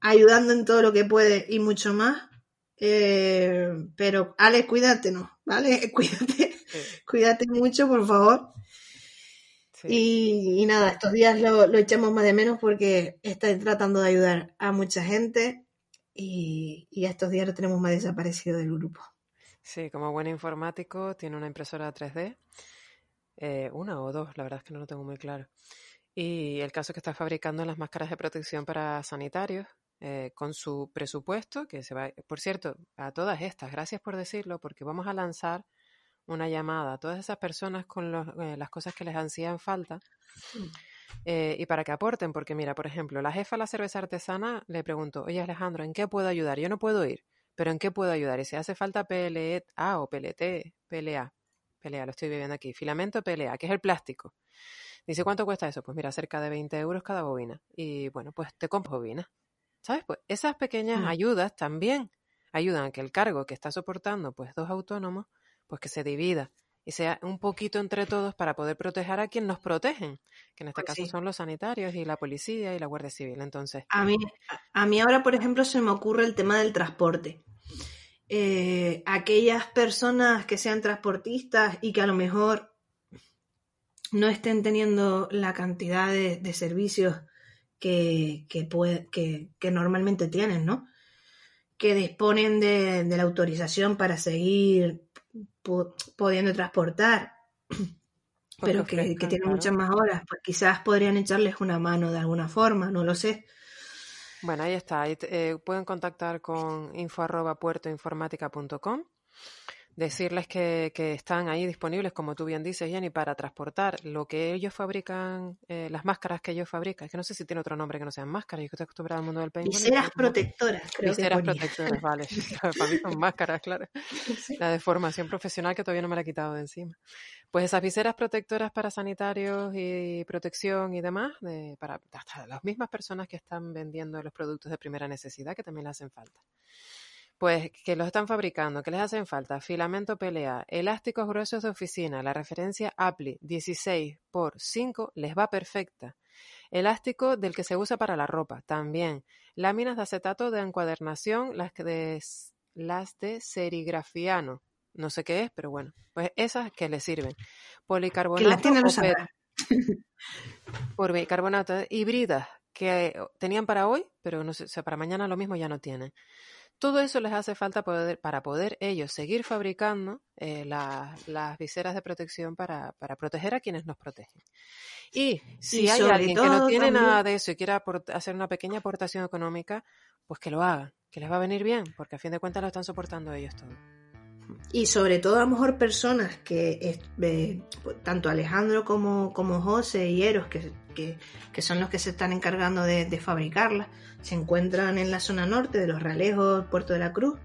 ayudando en todo lo que puede y mucho más. pero Ale, cuídate, ¿no? ¿Vale? Cuídate, cuídate mucho, por favor. Y, nada, estos días lo, echamos más de menos porque está tratando de ayudar a mucha gente y, estos días lo tenemos más desaparecido del grupo. Sí, como buen informático tiene una impresora 3D, eh, una o dos, la verdad es que no lo tengo muy claro. Y el caso es que está fabricando las máscaras de protección para sanitarios eh, con su presupuesto, que se va, por cierto, a todas estas, gracias por decirlo, porque vamos a lanzar una llamada a todas esas personas con eh, las cosas que les hacían falta eh, y para que aporten, porque mira, por ejemplo, la jefa de la cerveza artesana le preguntó, oye Alejandro, ¿en qué puedo ayudar? Yo no puedo ir, pero ¿en qué puedo ayudar? Y si hace falta PLA o PLT, PLA, PLA, lo estoy viviendo aquí, filamento PLA, que es el plástico. Dice, ¿cuánto cuesta eso? Pues mira, cerca de 20 euros cada bobina. Y bueno, pues te compro bobina. ¿Sabes? Pues esas pequeñas mm. ayudas también ayudan a que el cargo que está soportando pues dos autónomos pues que se divida y sea un poquito entre todos para poder proteger a quien nos protegen, que en este pues caso son los sanitarios y la policía y la Guardia Civil. Entonces, a mí, a mí ahora, por ejemplo, se me ocurre el tema del transporte. Eh, aquellas personas que sean transportistas y que a lo mejor no estén teniendo la cantidad de, servicios que, que, normalmente tienen, ¿no? Que disponen de, de la autorización para seguir pudiendo transportar, pero que, tienen muchas más horas, pues quizás podrían echarles una mano de alguna forma, no lo sé. Bueno, ahí está. Eh, pueden contactar con info arroba decirles que, que, están ahí disponibles, como tú bien dices, Jenny, para transportar lo que ellos fabrican, eh, las máscaras que ellos fabrican. Es que no sé si tiene otro nombre que no sean máscaras, yo que estoy acostumbrada al mundo del paintball. Viseras protectoras, creo Viseras protectoras, vale. para mí son máscaras, claro. La deformación profesional que todavía no me la he quitado de encima. Pues esas viseras protectoras para sanitarios y protección y demás, de, para hasta las mismas personas que están vendiendo los productos de primera necesidad, que también le hacen falta. Pues que los están fabricando, que les hacen falta filamento PLA, elásticos gruesos de oficina, la referencia APLI 16 por 5 les va perfecta. Elástico del que se usa para la ropa, también. Láminas de acetato de encuadernación, las, de, las de serigrafiano. No sé qué es, pero bueno, pues esas que les sirven. Policarbonato por bicarbonato híbridas que tenían para hoy, pero no sé, para mañana lo mismo ya no tienen. Todo eso les hace falta poder, para poder ellos seguir fabricando eh, las viseras de protección para, proteger a quienes nos protegen. Y si hay alguien que no tiene nada de eso y quiera hacer una pequeña aportación económica, pues que lo haga, que les va a venir bien, porque a fin de cuentas lo están soportando ellos todo. Y sobre todo a lo mejor personas que, tanto Alejandro como, como José y Eros, que, que, son los que se están encargando de, de fabricarlas, se encuentran en la zona norte de los Realejos, Puerto de la Cruz.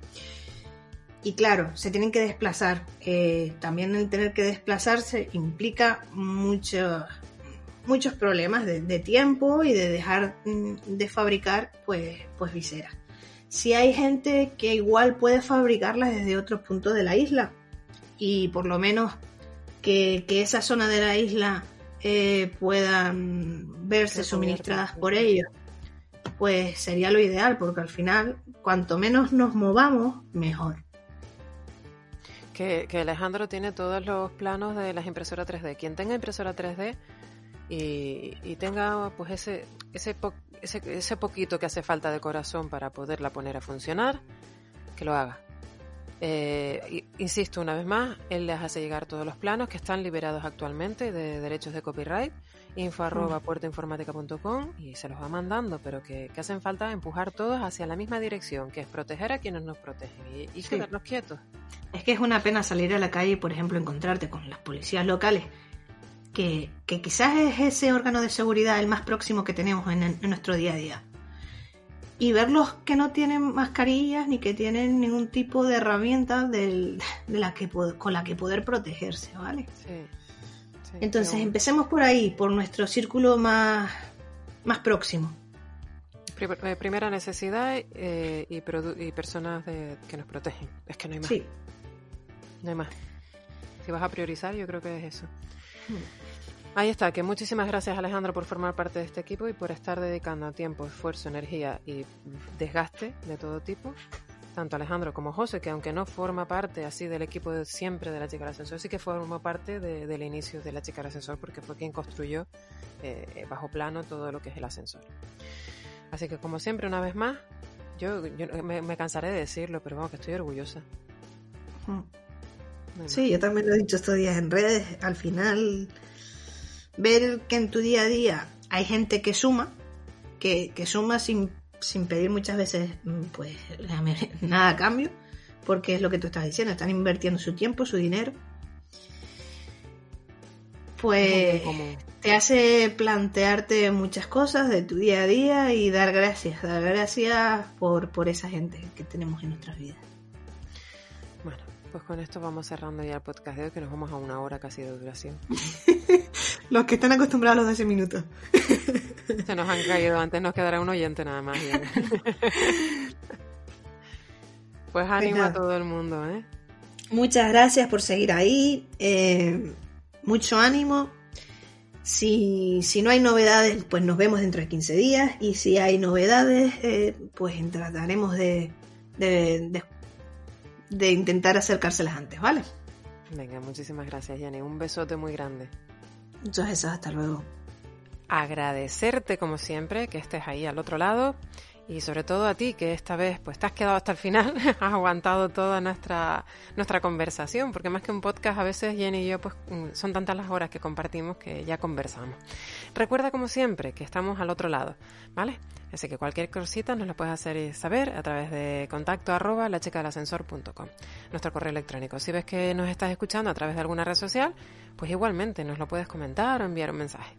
Y claro, se tienen que desplazar. Eh, también el tener que desplazarse implica mucho, muchos problemas de, de, tiempo y de dejar mm, de fabricar pues, pues viseras si hay gente que igual puede fabricarlas desde otros puntos de la isla y por lo menos que, esa zona de la isla eh, puedan verse suministradas por ellos, pues sería lo ideal, porque al final, cuanto menos nos movamos, mejor. Que, Alejandro tiene todos los planos de las impresoras 3D. Quien tenga impresora 3D y, y tenga pues ese, ese, ese, ese poquito que hace falta de corazón para poderla poner a funcionar, que lo haga. Eh, insisto una vez más, él les hace llegar todos los planos que están liberados actualmente de derechos de copyright, info arroba mm. puertoinformática.com y se los va mandando, pero que, hacen falta empujar todos hacia la misma dirección, que es proteger a quienes nos protegen y, y quedarnos quietos. Es que es una pena salir a la calle y, por ejemplo, encontrarte con las policías locales que, quizás es ese órgano de seguridad el más próximo que tenemos en, nuestro día a día. Y verlos que no tienen mascarillas ni que tienen ningún tipo de herramienta de la que, con la que poder protegerse, ¿vale? Sí, Entonces empecemos por ahí, por nuestro círculo más, más próximo. Eh, primera necesidad eh, y, y, personas que nos protegen. Es que no hay más. Sí. No hay más. Si vas a priorizar, yo creo que es eso. Ahí está, que muchísimas gracias Alejandro por formar parte de este equipo y por estar dedicando tiempo, esfuerzo, energía y desgaste de todo tipo tanto Alejandro como José, que aunque no forma parte así del equipo de siempre de la chica del ascensor, sí que formó parte del inicio de la chica del ascensor porque fue quien construyó eh, bajo plano todo lo que es el ascensor. Así que como siempre, una vez más, yo, me, cansaré de decirlo, pero vamos, que estoy orgullosa. Sí, yo también lo he dicho estos días en redes. Al final, ver que en tu día a día hay gente que suma, que, que suma sin sin pedir muchas veces mm, pues nada a cambio, porque es lo que tú estás diciendo, están invirtiendo su tiempo, su dinero. Pues te hace plantearte muchas cosas de tu día a día y dar gracias, dar gracias por, por esa gente que tenemos en nuestras vidas. Pues con esto vamos cerrando ya el podcast de hoy, que nos vamos a una hora casi de duración. los que están acostumbrados a los 12 minutos. Se nos han caído, antes nos quedará un oyente nada más. pues ánimo a todo el mundo, ¿eh? Muchas gracias por seguir ahí. Eh, mucho ánimo. Si, si, no hay novedades, pues nos vemos dentro de 15 días. Y si hay novedades, eh, pues trataremos de, de, de intentar acercárselas antes, ¿vale? Venga, muchísimas gracias, Jenny. Un besote muy grande. Muchas gracias, hasta luego. Agradecerte como siempre que estés ahí al otro lado y sobre todo a ti que esta vez pues te has quedado hasta el final, has aguantado toda nuestra nuestra conversación, porque más que un podcast a veces Jenny y yo pues mm, son tantas las horas que compartimos que ya conversamos. Recuerda como siempre que estamos al otro lado, ¿vale? Así que cualquier cosita nos lo puedes hacer saber a través de contacto arroba la chica del ascensor.com, nuestro correo electrónico. Si ves que nos estás escuchando a través de alguna red social, pues igualmente nos lo puedes comentar o enviar un mensaje.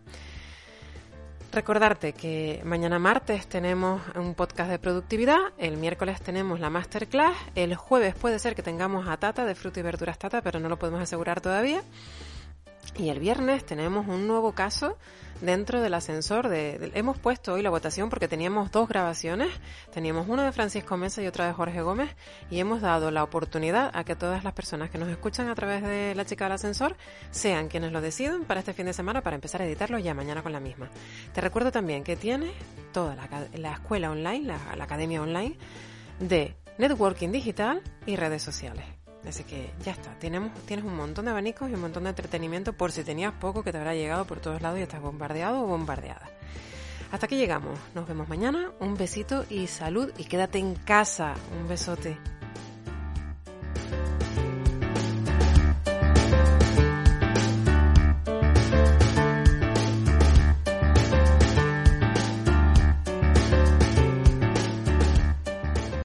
Recordarte que mañana martes tenemos un podcast de productividad, el miércoles tenemos la masterclass, el jueves puede ser que tengamos a Tata de fruta y verduras Tata, pero no lo podemos asegurar todavía. Y el viernes tenemos un nuevo caso dentro del ascensor. De, hemos puesto hoy la votación porque teníamos dos grabaciones. Teníamos una de Francisco Mesa y otra de Jorge Gómez. Y hemos dado la oportunidad a que todas las personas que nos escuchan a través de la chica del ascensor sean quienes lo decidan para este fin de semana para empezar a editarlo ya mañana con la misma. Te recuerdo también que tiene toda la, escuela online, la academia online de networking digital y redes sociales. Así que ya está, Tenemos, tienes un montón de abanicos y un montón de entretenimiento por si tenías poco que te habrá llegado por todos lados y estás bombardeado o bombardeada. Hasta aquí llegamos, nos vemos mañana, un besito y salud y quédate en casa, un besote.